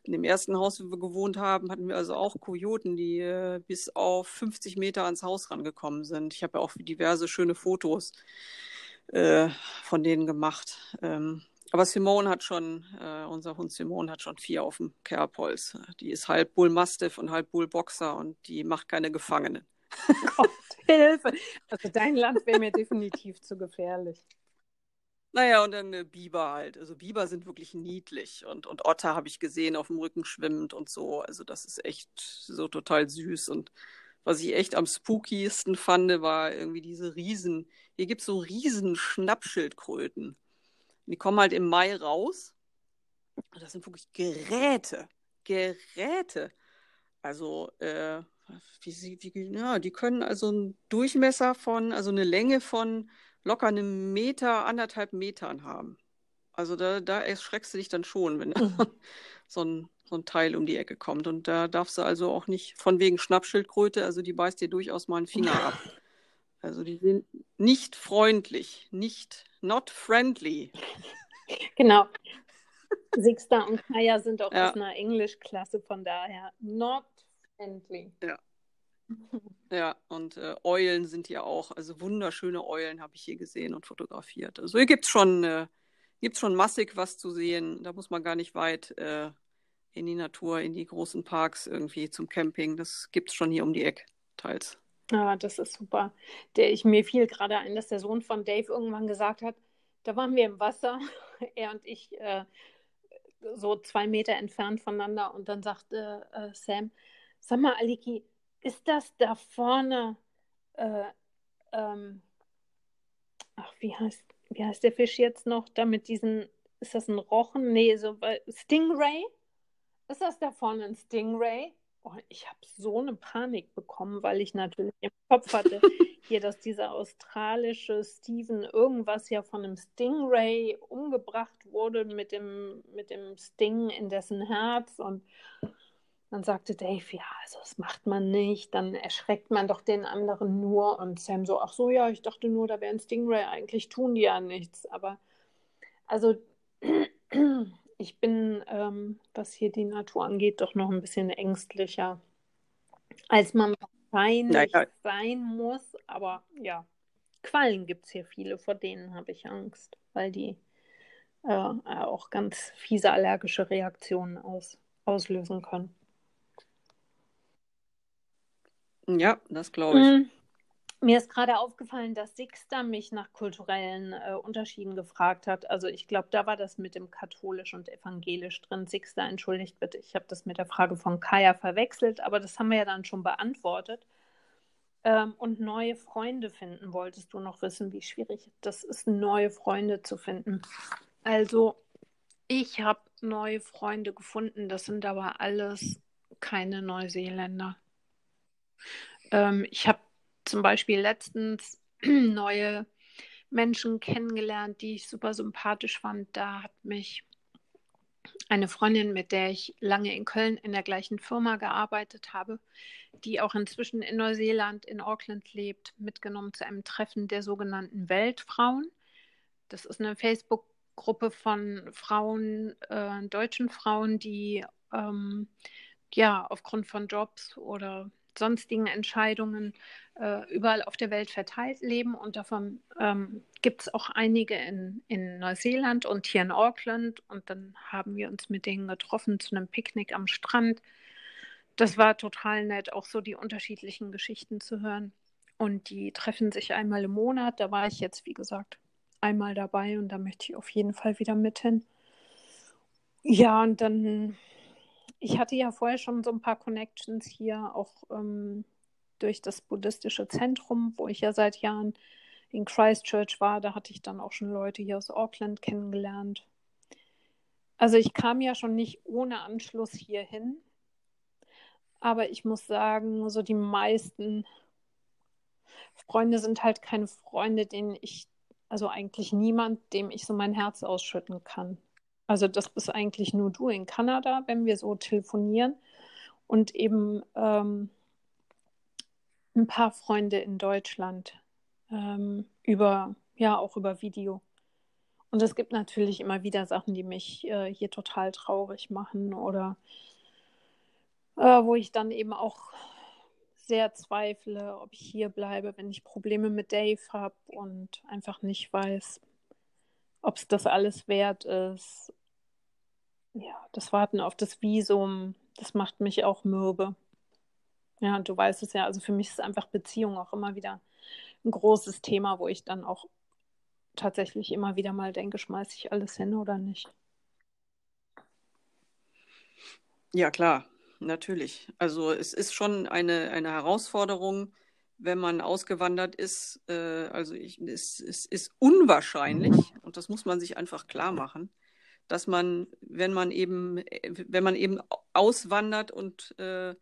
in dem ersten Haus, wo wir gewohnt haben, hatten wir also auch Kojoten, die äh, bis auf 50 Meter ans Haus rangekommen sind. Ich habe ja auch diverse schöne Fotos äh, von denen gemacht. Ähm, aber Simone hat schon, äh, unser Hund Simone hat schon vier auf dem Kerbholz. Die ist halb Bullmastiff und halb Bullboxer und die macht keine Gefangenen. Gott, Hilfe. Also dein Land wäre mir definitiv zu gefährlich. Naja, und dann äh, Biber halt. Also Biber sind wirklich niedlich. Und, und Otter habe ich gesehen, auf dem Rücken schwimmend und so. Also das ist echt so total süß. Und was ich echt am spookiesten fand, war irgendwie diese Riesen. Hier gibt es so riesen Schnappschildkröten. Die kommen halt im Mai raus. Und das sind wirklich Geräte. Geräte. Also, äh, wie sie, wie, ja, die können also einen Durchmesser von, also eine Länge von locker einem Meter, anderthalb Metern haben. Also da, da erschreckst du dich dann schon, wenn mhm. so, ein, so ein Teil um die Ecke kommt. Und da darfst du also auch nicht, von wegen Schnappschildkröte, also die beißt dir durchaus mal einen Finger ab. Also die sind nicht freundlich, nicht, not friendly. Genau. Sixta und Kaya sind auch ja. aus einer Englischklasse, von daher not Endlich. Ja. Ja, und äh, Eulen sind ja auch, also wunderschöne Eulen habe ich hier gesehen und fotografiert. Also hier gibt es schon, äh, gibt's schon massig was zu sehen. Da muss man gar nicht weit äh, in die Natur, in die großen Parks irgendwie zum Camping. Das gibt es schon hier um die Ecke, teils. Ah, das ist super. Der, ich, mir fiel gerade ein, dass der Sohn von Dave irgendwann gesagt hat, da waren wir im Wasser, er und ich äh, so zwei Meter entfernt voneinander und dann sagte äh, Sam, sag mal, Aliki, ist das da vorne, äh, ähm, ach, wie heißt, wie heißt der Fisch jetzt noch, da mit diesen, ist das ein Rochen? Nee, so Stingray? Ist das da vorne ein Stingray? Oh, ich habe so eine Panik bekommen, weil ich natürlich im Kopf hatte, hier, dass dieser australische Steven irgendwas ja von einem Stingray umgebracht wurde mit dem, mit dem Sting in dessen Herz. Und dann sagte Dave, ja, also das macht man nicht, dann erschreckt man doch den anderen nur. Und Sam so, ach so, ja, ich dachte nur, da wäre ein Stingray, eigentlich tun die ja nichts. Aber also ich bin, ähm, was hier die Natur angeht, doch noch ein bisschen ängstlicher, als man wahrscheinlich naja. sein muss. Aber ja, Quallen gibt es hier viele, vor denen habe ich Angst, weil die äh, auch ganz fiese allergische Reaktionen aus, auslösen können. Ja, das glaube ich. Mhm. Mir ist gerade aufgefallen, dass Sixter mich nach kulturellen äh, Unterschieden gefragt hat. Also ich glaube, da war das mit dem katholisch und evangelisch drin. Sixter, entschuldigt bitte, ich habe das mit der Frage von Kaya verwechselt, aber das haben wir ja dann schon beantwortet. Ähm, und neue Freunde finden, wolltest du noch wissen, wie schwierig das ist, neue Freunde zu finden. Also ich habe neue Freunde gefunden, das sind aber alles keine Neuseeländer. Ähm, ich habe zum Beispiel letztens neue Menschen kennengelernt, die ich super sympathisch fand. Da hat mich eine Freundin, mit der ich lange in Köln in der gleichen Firma gearbeitet habe, die auch inzwischen in Neuseeland, in Auckland lebt, mitgenommen zu einem Treffen der sogenannten Weltfrauen. Das ist eine Facebook-Gruppe von Frauen, äh, deutschen Frauen, die ähm, ja aufgrund von Jobs oder sonstigen Entscheidungen äh, überall auf der Welt verteilt leben. Und davon ähm, gibt es auch einige in, in Neuseeland und hier in Auckland. Und dann haben wir uns mit denen getroffen zu einem Picknick am Strand. Das war total nett, auch so die unterschiedlichen Geschichten zu hören. Und die treffen sich einmal im Monat. Da war ich jetzt, wie gesagt, einmal dabei und da möchte ich auf jeden Fall wieder mit hin. Ja, und dann ich hatte ja vorher schon so ein paar Connections hier, auch ähm, durch das buddhistische Zentrum, wo ich ja seit Jahren in Christchurch war. Da hatte ich dann auch schon Leute hier aus Auckland kennengelernt. Also ich kam ja schon nicht ohne Anschluss hierhin. Aber ich muss sagen, so die meisten Freunde sind halt keine Freunde, denen ich, also eigentlich niemand, dem ich so mein Herz ausschütten kann. Also das bist eigentlich nur du in Kanada, wenn wir so telefonieren. Und eben ähm, ein paar Freunde in Deutschland ähm, über, ja, auch über Video. Und es gibt natürlich immer wieder Sachen, die mich äh, hier total traurig machen oder äh, wo ich dann eben auch sehr zweifle, ob ich hier bleibe, wenn ich Probleme mit Dave habe und einfach nicht weiß, ob es das alles wert ist ja, das Warten auf das Visum, das macht mich auch mürbe. Ja, und du weißt es ja, also für mich ist einfach Beziehung auch immer wieder ein großes Thema, wo ich dann auch tatsächlich immer wieder mal denke, schmeiße ich alles hin oder nicht. Ja, klar, natürlich. Also es ist schon eine, eine Herausforderung, wenn man ausgewandert ist. Äh, also ich, es, es ist unwahrscheinlich, und das muss man sich einfach klar machen, dass man, wenn man eben, wenn man eben auswandert und äh,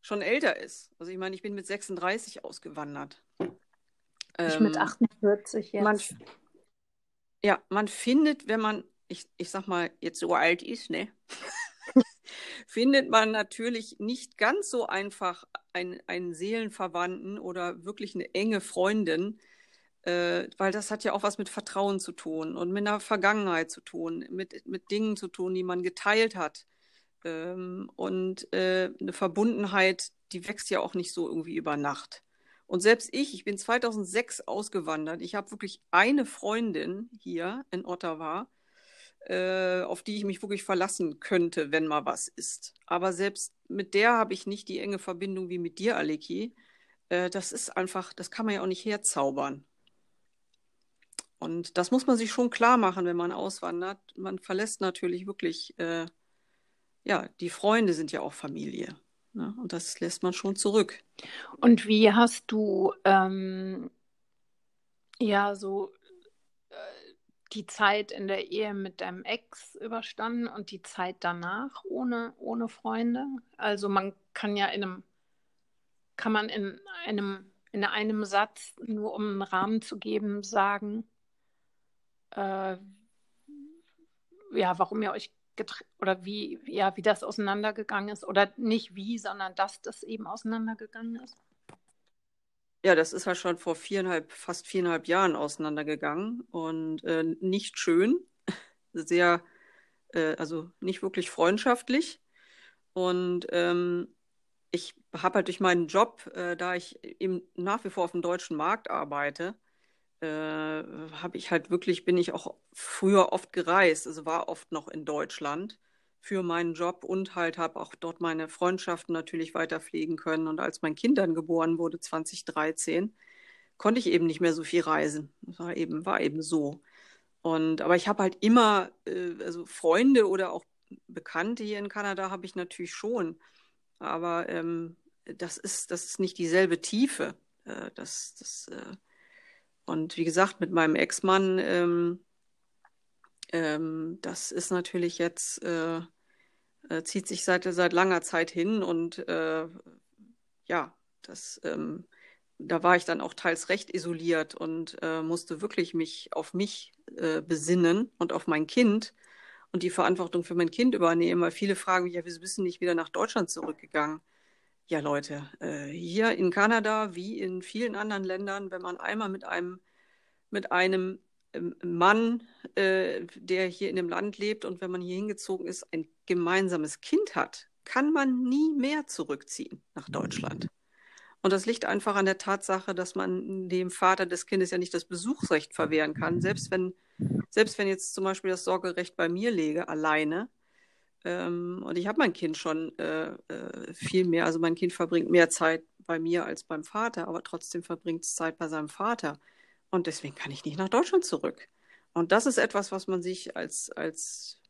schon älter ist. Also ich meine, ich bin mit 36 ausgewandert. Ich ähm, mit 48 jetzt. Man, ja, man findet, wenn man, ich, ich sag mal, jetzt so alt ist, ne? findet man natürlich nicht ganz so einfach einen, einen Seelenverwandten oder wirklich eine enge Freundin, äh, weil das hat ja auch was mit Vertrauen zu tun und mit einer Vergangenheit zu tun, mit, mit Dingen zu tun, die man geteilt hat. Ähm, und äh, eine Verbundenheit, die wächst ja auch nicht so irgendwie über Nacht. Und selbst ich, ich bin 2006 ausgewandert. Ich habe wirklich eine Freundin hier in Ottawa, äh, auf die ich mich wirklich verlassen könnte, wenn mal was ist. Aber selbst mit der habe ich nicht die enge Verbindung wie mit dir, Aleki. äh, das ist einfach, das kann man ja auch nicht herzaubern. Und das muss man sich schon klar machen, wenn man auswandert. Man verlässt natürlich wirklich, äh, ja, die Freunde sind ja auch Familie. Ne? Und das lässt man schon zurück. Und wie hast du ähm, ja so äh, die Zeit in der Ehe mit deinem Ex überstanden und die Zeit danach ohne, ohne Freunde? Also man kann ja in einem, kann man in einem, in einem Satz, nur um einen Rahmen zu geben, sagen, äh, ja, warum ihr euch oder wie, ja, wie das auseinandergegangen ist oder nicht wie, sondern dass das eben auseinandergegangen ist? Ja, das ist ja schon vor viereinhalb, fast viereinhalb Jahren auseinandergegangen und äh, nicht schön, sehr, äh, also nicht wirklich freundschaftlich. Und ähm, ich habe halt durch meinen Job, äh, da ich eben nach wie vor auf dem deutschen Markt arbeite, äh, habe ich halt wirklich, bin ich auch früher oft gereist, also war oft noch in Deutschland für meinen Job und halt habe auch dort meine Freundschaften natürlich weiter pflegen können. Und als mein Kind dann geboren wurde, 2013, konnte ich eben nicht mehr so viel reisen. Das war eben, war eben so. Und, aber ich habe halt immer, äh, also Freunde oder auch Bekannte hier in Kanada habe ich natürlich schon. Aber ähm, das ist, das ist nicht dieselbe Tiefe. Äh, das, das, äh, und wie gesagt, mit meinem Ex-Mann, ähm, ähm, das ist natürlich jetzt, äh, äh, zieht sich seit, seit langer Zeit hin und äh, ja, das, ähm, da war ich dann auch teils recht isoliert und äh, musste wirklich mich auf mich äh, besinnen und auf mein Kind und die Verantwortung für mein Kind übernehmen, weil viele fragen mich, ja, wieso bist du nicht wieder nach Deutschland zurückgegangen? Ja, Leute, äh, hier in Kanada wie in vielen anderen Ländern, wenn man einmal mit einem, mit einem ähm, Mann, äh, der hier in dem Land lebt und wenn man hier hingezogen ist, ein gemeinsames Kind hat, kann man nie mehr zurückziehen nach Deutschland. Und das liegt einfach an der Tatsache, dass man dem Vater des Kindes ja nicht das Besuchsrecht verwehren kann, selbst wenn, selbst wenn jetzt zum Beispiel das Sorgerecht bei mir läge, alleine, ähm, und ich habe mein Kind schon äh, äh, viel mehr, also mein Kind verbringt mehr Zeit bei mir als beim Vater, aber trotzdem verbringt es Zeit bei seinem Vater. Und deswegen kann ich nicht nach Deutschland zurück. Und das ist etwas, was man sich als, als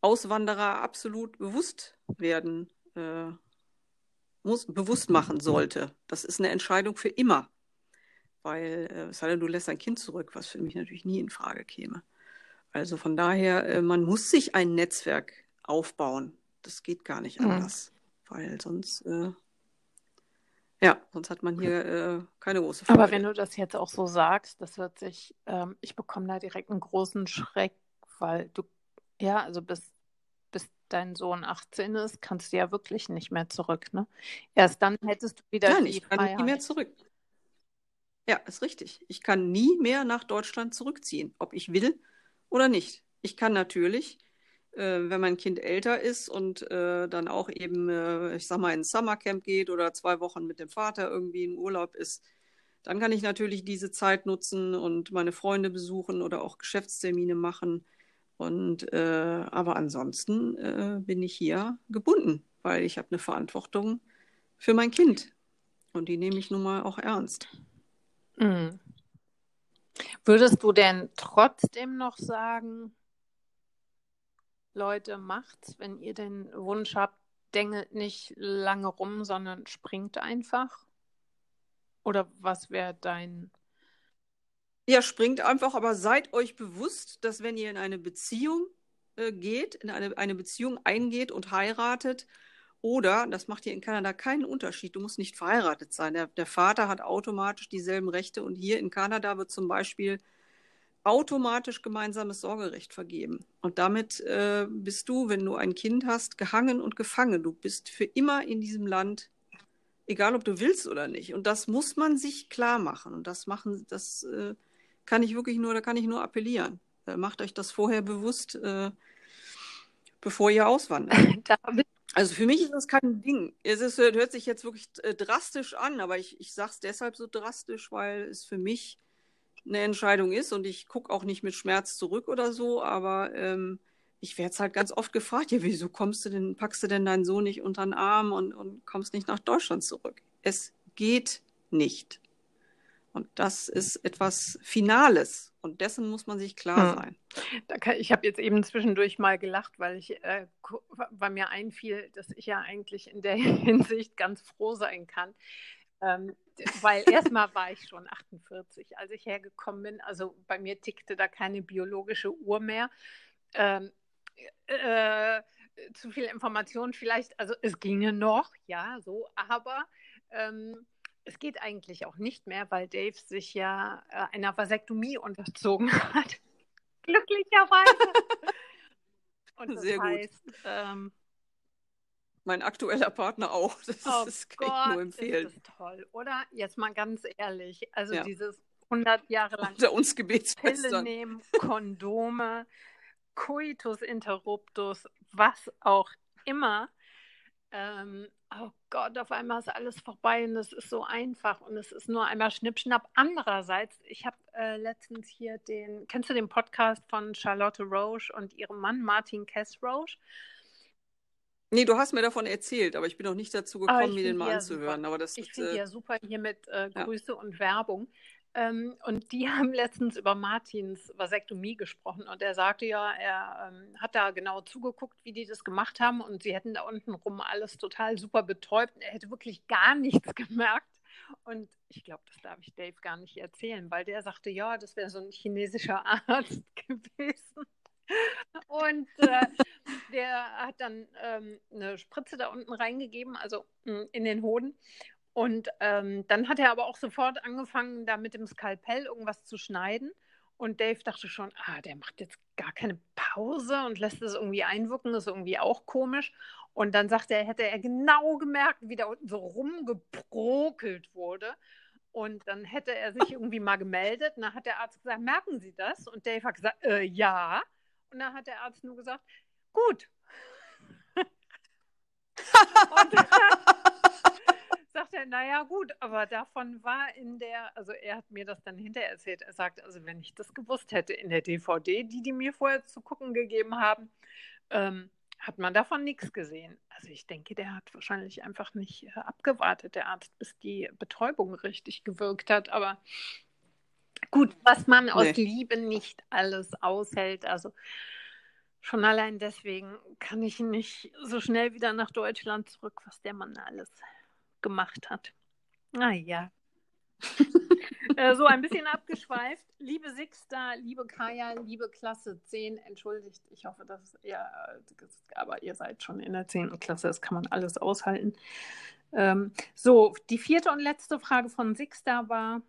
Auswanderer absolut bewusst werden äh, muss, bewusst machen sollte. Das ist eine Entscheidung für immer. Weil, äh, es sei denn, du lässt dein Kind zurück, was für mich natürlich nie in Frage käme. Also von daher, äh, man muss sich ein Netzwerk aufbauen. Das geht gar nicht mhm. anders, mhm. weil sonst, äh, ja, sonst hat man hier äh, keine große Freude. Aber wenn du das jetzt auch so sagst, das wird sich, ähm, ich bekomme da direkt einen großen Schreck, weil du, ja, also bis, bis dein Sohn 18 ist, kannst du ja wirklich nicht mehr zurück, ne? Erst dann hättest du wieder Nein, die ich kann Freiheit. nie mehr zurück. Ja, ist richtig. Ich kann nie mehr nach Deutschland zurückziehen, ob ich will oder nicht. Ich kann natürlich äh, wenn mein Kind älter ist und äh, dann auch eben, äh, ich sag mal, ins Summercamp geht oder zwei Wochen mit dem Vater irgendwie im Urlaub ist, dann kann ich natürlich diese Zeit nutzen und meine Freunde besuchen oder auch Geschäftstermine machen. Und äh, aber ansonsten äh, bin ich hier gebunden, weil ich habe eine Verantwortung für mein Kind. Und die nehme ich nun mal auch ernst. Mhm. Würdest du denn trotzdem noch sagen, Leute, macht's, wenn ihr den Wunsch habt, dengelt nicht lange rum, sondern springt einfach? Oder was wäre dein. Ja, springt einfach, aber seid euch bewusst, dass wenn ihr in eine Beziehung äh, geht, in eine, eine Beziehung eingeht und heiratet, oder, das macht hier in Kanada keinen Unterschied, du musst nicht verheiratet sein. Der, der Vater hat automatisch dieselben Rechte und hier in Kanada wird zum Beispiel automatisch gemeinsames Sorgerecht vergeben. Und damit äh, bist du, wenn du ein Kind hast, gehangen und gefangen. Du bist für immer in diesem Land, egal ob du willst oder nicht. Und das muss man sich klar machen. Und das machen, das äh, kann ich wirklich nur, da kann ich nur appellieren. Äh, macht euch das vorher bewusst, äh, bevor ihr auswandert. Also für mich ist das kein Ding. Es ist, hört sich jetzt wirklich äh, drastisch an, aber ich, ich sage es deshalb so drastisch, weil es für mich eine Entscheidung ist und ich gucke auch nicht mit Schmerz zurück oder so, aber ähm, ich werde es halt ganz oft gefragt, ja, wieso kommst du denn, packst du denn deinen Sohn nicht unter den Arm und, und kommst nicht nach Deutschland zurück? Es geht nicht. Und das ist etwas Finales und dessen muss man sich klar hm. sein. Kann, ich habe jetzt eben zwischendurch mal gelacht, weil ich äh, weil mir einfiel, dass ich ja eigentlich in der Hinsicht ganz froh sein kann. Ähm, weil erstmal war ich schon 48, als ich hergekommen bin. Also bei mir tickte da keine biologische Uhr mehr. Ähm, äh, zu viel Information vielleicht, also es ginge noch, ja, so, aber ähm, es geht eigentlich auch nicht mehr, weil Dave sich ja äh, einer Vasektomie unterzogen hat. Glücklicherweise. Und das Sehr heißt, gut. Ähm, mein aktueller Partner auch. Das, oh ist, kann Gott, ich nur empfehlen. Das ist toll, oder? Jetzt mal ganz ehrlich. Also ja. dieses 100 Jahre lang Unter uns. Pille nehmen, Kondome, Coitus interruptus, was auch immer. Ähm, oh Gott, auf einmal ist alles vorbei und es ist so einfach und es ist nur einmal Schnippschnapp. Andererseits, ich habe äh, letztens hier den, kennst du den Podcast von Charlotte Roche und ihrem Mann Martin Kess Roche? Nee, du hast mir davon erzählt, aber ich bin noch nicht dazu gekommen, mir den mal anzuhören. Aber das ich finde äh, ja super hier mit äh, Grüße ja. und Werbung. Ähm, und die haben letztens über Martins Vasektomie gesprochen und er sagte ja, er ähm, hat da genau zugeguckt, wie die das gemacht haben und sie hätten da unten rum alles total super betäubt. Er hätte wirklich gar nichts gemerkt. Und ich glaube, das darf ich Dave gar nicht erzählen, weil der sagte, ja, das wäre so ein chinesischer Arzt gewesen. Und äh, der hat dann ähm, eine Spritze da unten reingegeben, also mh, mm, in den Hoden. Und ähm, dann hat er aber auch sofort angefangen, da mit dem Skalpell irgendwas zu schneiden. Und Dave dachte schon, ah, der macht jetzt gar keine Pause und lässt es irgendwie einwirken, das ist irgendwie auch komisch. Und dann sagte er, hätte er genau gemerkt, wie da unten so rumgebrokelt wurde. Und dann hätte er sich irgendwie mal gemeldet. Und dann hat der Arzt gesagt, merken Sie das? Und Dave hat gesagt, äh, ja. Und dann hat der Arzt nur gesagt, gut. und, sagt er, naja gut, aber davon war in der, also er hat mir das dann hinterher erzählt, er sagt, also wenn ich das gewusst hätte in der DVD, die die mir vorher zu gucken gegeben haben, ähm, hat man davon nichts gesehen. Also ich denke, der hat wahrscheinlich einfach nicht äh, abgewartet, der Arzt, bis die Betäubung richtig gewirkt hat. Aber gut, was man nee. aus Liebe nicht alles aushält, also schon allein deswegen kann ich nicht so schnell wieder nach Deutschland zurück, was der Mann alles gemacht hat. Naja. äh, so ein bisschen abgeschweift. Liebe Sixta, liebe Kaya, liebe Klasse 10, entschuldigt, ich hoffe, dass ihr, aber ihr seid schon in der 10. Klasse, das kann man alles aushalten. Ähm, so, die vierte und letzte Frage von Sixta war,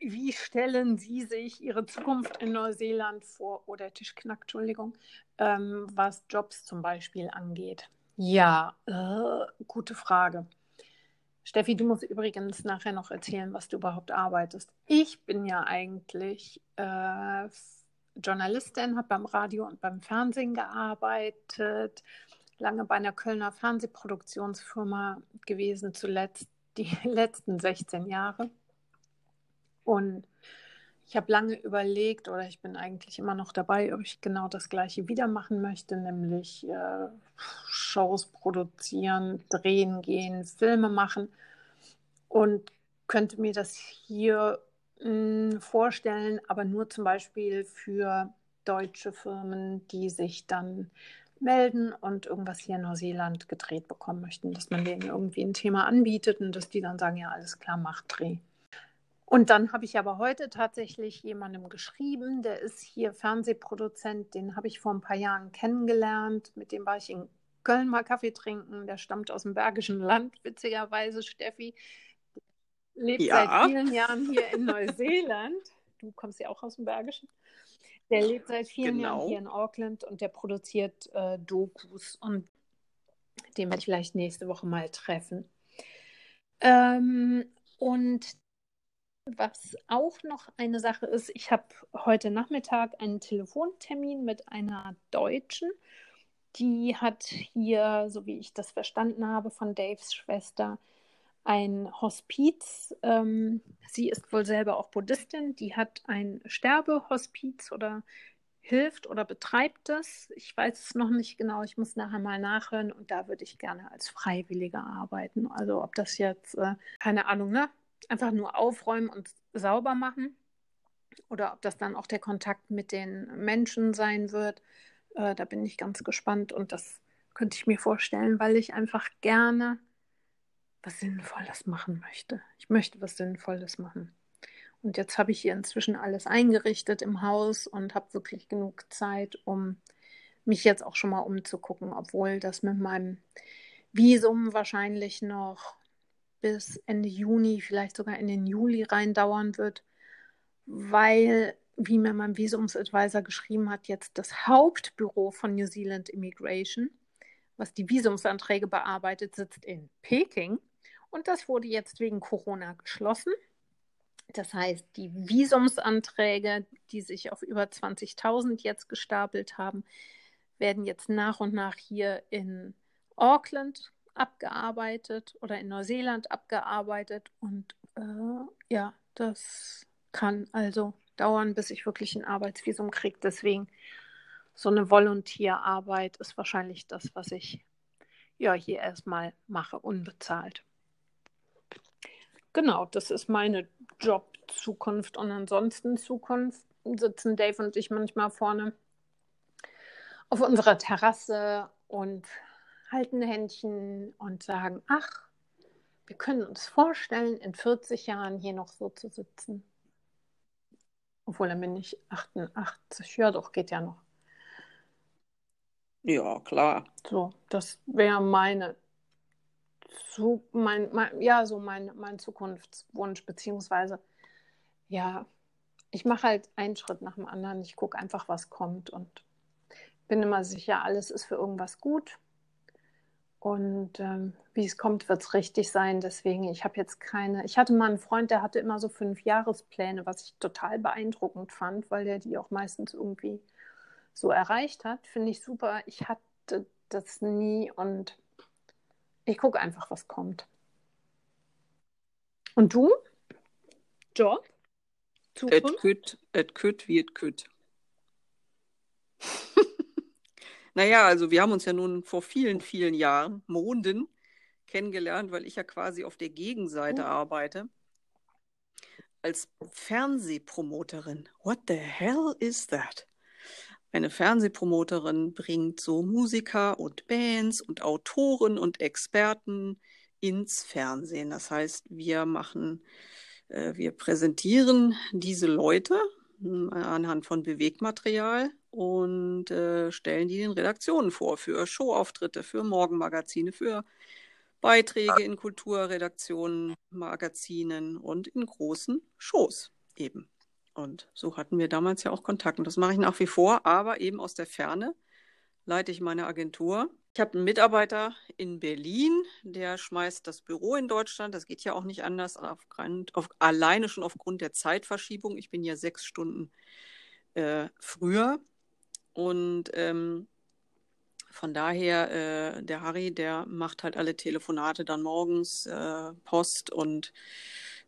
wie stellen Sie sich Ihre Zukunft in Neuseeland vor, oder Tischknack, Entschuldigung, ähm, was Jobs zum Beispiel angeht? Ja, äh, gute Frage. Steffi, du musst übrigens nachher noch erzählen, was du überhaupt arbeitest. Ich bin ja eigentlich äh, Journalistin, habe beim Radio und beim Fernsehen gearbeitet, lange bei einer Kölner Fernsehproduktionsfirma gewesen, zuletzt die letzten 16 Jahre. Und ich habe lange überlegt, oder ich bin eigentlich immer noch dabei, ob ich genau das Gleiche wieder machen möchte, nämlich äh, Shows produzieren, drehen gehen, Filme machen und könnte mir das hier mh, hm, vorstellen, aber nur zum Beispiel für deutsche Firmen, die sich dann melden und irgendwas hier in Neuseeland gedreht bekommen möchten, dass man denen irgendwie ein Thema anbietet und dass die dann sagen, ja, alles klar, mach Dreh. Und dann habe ich aber heute tatsächlich jemandem geschrieben, der ist hier Fernsehproduzent, den habe ich vor ein paar Jahren kennengelernt, mit dem war ich in Köln mal Kaffee trinken, der stammt aus dem Bergischen Land, witzigerweise, Steffi, lebt ja. seit vielen Jahren hier in Neuseeland. Du kommst ja auch aus dem Bergischen. Der lebt seit vielen genau. Jahren hier in Auckland und der produziert äh, Dokus und den werde ich vielleicht nächste Woche mal treffen. Ähm, und was auch noch eine Sache ist, ich habe heute Nachmittag einen Telefontermin mit einer Deutschen. Die hat hier, so wie ich das verstanden habe, von Daves Schwester ein Hospiz. Ähm, sie ist wohl selber auch Buddhistin. Die hat ein Sterbehospiz oder hilft oder betreibt das. Ich weiß es noch nicht genau. Ich muss nachher mal nachhören und da würde ich gerne als Freiwillige arbeiten. Also ob das jetzt, äh, keine Ahnung, ne? Einfach nur aufräumen und sauber machen oder ob das dann auch der Kontakt mit den Menschen sein wird. Äh, da bin ich ganz gespannt und das könnte ich mir vorstellen, weil ich einfach gerne was Sinnvolles machen möchte. Ich möchte was Sinnvolles machen. Und jetzt habe ich hier inzwischen alles eingerichtet im Haus und habe wirklich genug Zeit, um mich jetzt auch schon mal umzugucken, obwohl das mit meinem Visum wahrscheinlich noch bis Ende Juni, vielleicht sogar in den Juli rein dauern wird, weil, wie mir mein Visumsadvisor geschrieben hat, jetzt das Hauptbüro von New Zealand Immigration, was die Visumsanträge bearbeitet, sitzt in Peking. Und das wurde jetzt wegen Corona geschlossen. Das heißt, die Visumsanträge, die sich auf über 20.000 jetzt gestapelt haben, werden jetzt nach und nach hier in Auckland abgearbeitet oder in Neuseeland abgearbeitet. Und äh, ja, das kann also dauern, bis ich wirklich ein Arbeitsvisum kriege. Deswegen so eine Volontierarbeit ist wahrscheinlich das, was ich ja hier erstmal mache, unbezahlt. Genau, das ist meine Job-Zukunft. Und ansonsten Zukunft sitzen Dave und ich manchmal vorne auf unserer Terrasse und halten Händchen und sagen, ach, wir können uns vorstellen, in 40 Jahren hier noch so zu sitzen. Obwohl, dann bin ich 88. Ja, doch, geht ja noch. Ja, klar. So, das wäre meine zu, mein, mein, ja, so mein, mein Zukunftswunsch, beziehungsweise, ja, ich mache halt einen Schritt nach dem anderen. Ich gucke einfach, was kommt und bin immer sicher, alles ist für irgendwas gut. Und ähm, wie es kommt, wird es richtig sein. Deswegen, ich habe jetzt keine. Ich hatte mal einen Freund, der hatte immer so fünf Jahrespläne, was ich total beeindruckend fand, weil der die auch meistens irgendwie so erreicht hat. Finde ich super. Ich hatte das nie und ich gucke einfach, was kommt. Und du? Job? Zukunft? Et küt, et küt wie et küt. naja, also wir haben uns ja nun vor vielen, vielen Jahren, Monden, kennengelernt, weil ich ja quasi auf der Gegenseite oh. arbeite. Als Fernsehpromoterin. What the hell is that? Eine Fernsehpromoterin bringt so Musiker und Bands und Autoren und Experten ins Fernsehen. Das heißt, wir machen, äh, wir präsentieren diese Leute hm, anhand von Bewegmaterial und äh, stellen die den Redaktionen vor für Showauftritte, für Morgenmagazine, für Beiträge in Kulturredaktionen, Magazinen und in großen Shows eben. Und so hatten wir damals ja auch Kontakt. Und das mache ich nach wie vor, aber eben aus der Ferne leite ich meine Agentur. Ich habe einen Mitarbeiter in Berlin, der schmeißt das Büro in Deutschland. Das geht ja auch nicht anders, aufgrund, auf, alleine schon aufgrund der Zeitverschiebung. Ich bin ja sechs Stunden äh, früher. Und ähm, von daher, äh, der Harry, der macht halt alle Telefonate dann morgens, äh, Post und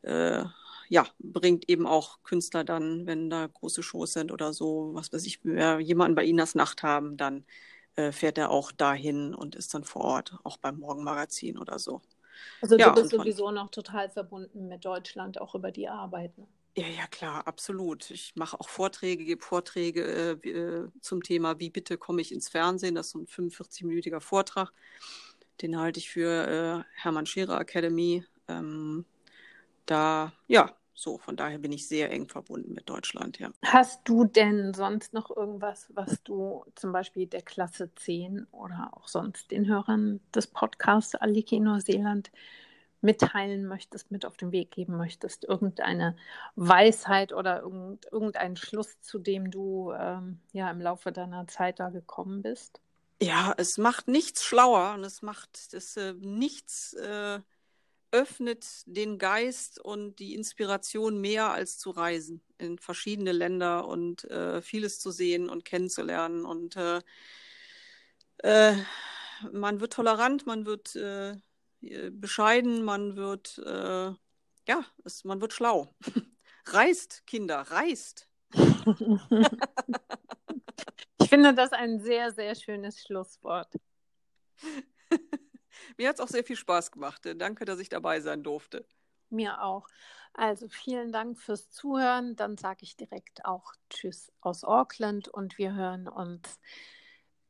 äh, ja, bringt eben auch Künstler dann, wenn da große Shows sind oder so, was weiß ich, jemanden bei Ihnen das Nacht haben, dann äh, fährt er auch dahin und ist dann vor Ort, auch beim Morgenmagazin oder so. Also du ja, bist sowieso noch total verbunden mit Deutschland, auch über die Arbeit. Ne? Ja, ja, klar, absolut. Ich mache auch Vorträge, gebe Vorträge äh, äh, zum Thema, wie bitte komme ich ins Fernsehen. Das ist so ein 45-minütiger Vortrag. Den halte ich für äh, Hermann Scherer Academy. Ähm, da, ja, so, von daher bin ich sehr eng verbunden mit Deutschland, ja. Hast du denn sonst noch irgendwas, was du zum Beispiel der Klasse 10 oder auch sonst den Hörern des Podcasts Aliki Neuseeland mitteilen möchtest, mit auf den Weg geben möchtest? Irgendeine Weisheit oder irgend, irgendein Schluss, zu dem du ähm, ja im Laufe deiner Zeit da gekommen bist? Ja, es macht nichts schlauer und es macht es, äh, nichts. Äh öffnet den Geist und die Inspiration mehr als zu reisen in verschiedene Länder und äh, vieles zu sehen und kennenzulernen. Und äh, äh, man wird tolerant, man wird äh, bescheiden, man wird, äh, ja, es, man wird schlau. reist, Kinder, reist. ich finde das ein sehr, sehr schönes Schlusswort. Mir hat es auch sehr viel Spaß gemacht. Danke, dass ich dabei sein durfte. Mir auch. Also vielen Dank fürs Zuhören. Dann sage ich direkt auch Tschüss aus Auckland und wir hören uns.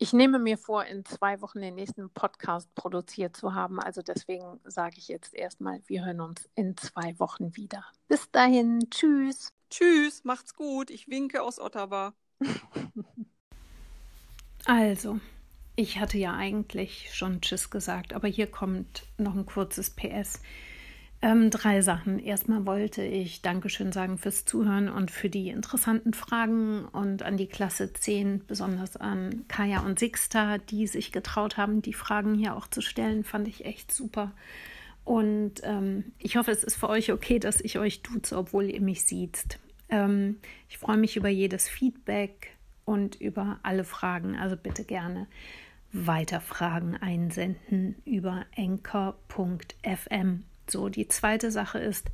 Ich nehme mir vor, in zwei Wochen den nächsten Podcast produziert zu haben. Also deswegen sage ich jetzt erstmal, wir hören uns in zwei Wochen wieder. Bis dahin, tschüss. Tschüss, macht's gut. Ich winke aus Ottawa. also, ich hatte ja eigentlich schon Tschüss gesagt, aber hier kommt noch ein kurzes PS. Ähm, drei Sachen. Erstmal wollte ich Dankeschön sagen fürs Zuhören und für die interessanten Fragen und an die Klasse 10, besonders an Kaya und Sixta, die sich getraut haben, die Fragen hier auch zu stellen, fand ich echt super. Und ähm, ich hoffe, es ist für euch okay, dass ich euch duze, obwohl ihr mich sieht. Ähm, ich freue mich über jedes Feedback und über alle Fragen. Also bitte gerne weiter Fragen einsenden über anchor.fm so, die zweite Sache ist,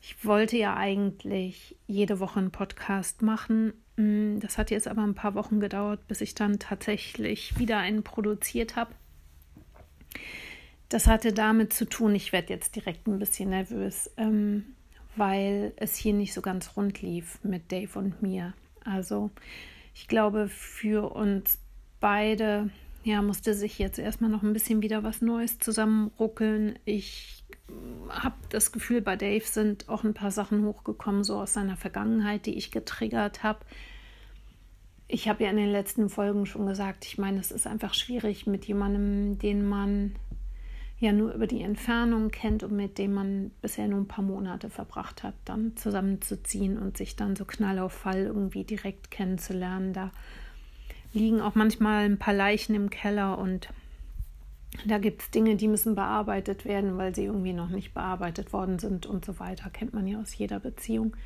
ich wollte ja eigentlich jede Woche einen Podcast machen. Mm, das hat jetzt aber ein paar Wochen gedauert, bis ich dann tatsächlich wieder einen produziert habe. Das hatte damit zu tun, ich werde jetzt direkt ein bisschen nervös, ähm, weil es hier nicht so ganz rund lief mit Dave und mir. Also ich glaube, für uns beide ja, musste sich jetzt erstmal noch ein bisschen wieder was Neues zusammenruckeln. Ich habe das Gefühl, bei Dave sind auch ein paar Sachen hochgekommen, so aus seiner Vergangenheit, die ich getriggert habe. Ich habe ja in den letzten Folgen schon gesagt, ich meine, es ist einfach schwierig mit jemandem, den man ja nur über die Entfernung kennt und mit dem man bisher nur ein paar Monate verbracht hat, dann zusammenzuziehen und sich dann so knall auf Fall irgendwie direkt kennenzulernen. Da liegen auch manchmal ein paar Leichen im Keller und da gibt es Dinge, die müssen bearbeitet werden, weil sie irgendwie noch nicht bearbeitet worden sind und so weiter. Kennt man ja aus jeder Beziehung.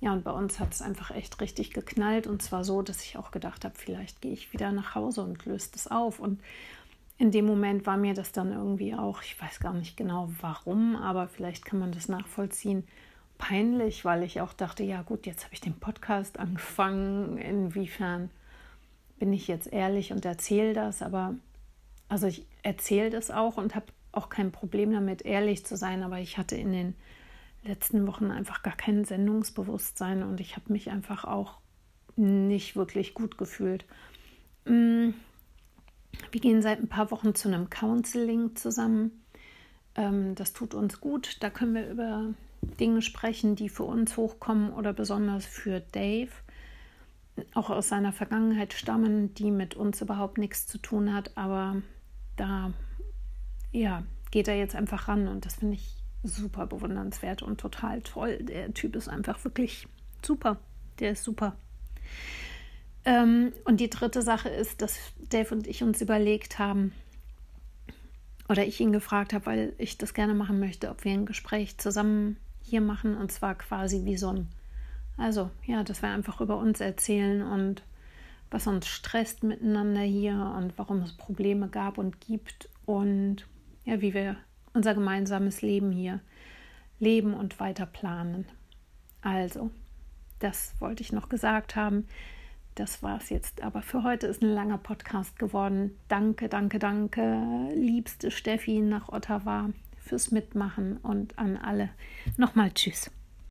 Ja, und bei uns hat es einfach echt richtig geknallt. Und zwar so, dass ich auch gedacht habe, vielleicht gehe ich wieder nach Hause und löse das auf. Und in dem Moment war mir das dann irgendwie auch, ich weiß gar nicht genau warum, aber vielleicht kann man das nachvollziehen, peinlich, weil ich auch dachte, ja gut, jetzt habe ich den Podcast angefangen. Inwiefern bin ich jetzt ehrlich und erzähle das? Aber also ich erzähle das auch und habe auch kein Problem damit, ehrlich zu sein, aber ich hatte in den letzten Wochen einfach gar kein Sendungsbewusstsein und ich habe mich einfach auch nicht wirklich gut gefühlt. Mm, wir gehen seit ein paar Wochen zu einem Counseling zusammen. Ähm, das tut uns gut. Da können wir über Dinge sprechen, die für uns hochkommen oder besonders für Dave auch aus seiner Vergangenheit stammen, die mit uns überhaupt nichts zu tun hat, aber da ja, geht er jetzt einfach ran und das finde ich super bewundernswert und total toll. Der Typ ist einfach wirklich super. Der ist super. Ähm, und die dritte Sache ist, dass Dave und ich uns überlegt haben, oder ich ihn gefragt habe, weil ich das gerne machen möchte, ob wir ein Gespräch zusammen hier machen und zwar quasi wie so ein, also ja, dass wir einfach über uns erzählen und was uns stresst miteinander hier und warum es Probleme gab und gibt und ja, wie wir unser gemeinsames Leben hier leben und weiter planen. Also, das wollte ich noch gesagt haben. Das war es jetzt aber für heute. Ist ein langer Podcast geworden. Danke, danke, danke, liebste Steffi nach Ottawa fürs Mitmachen und an alle nochmal Tschüss.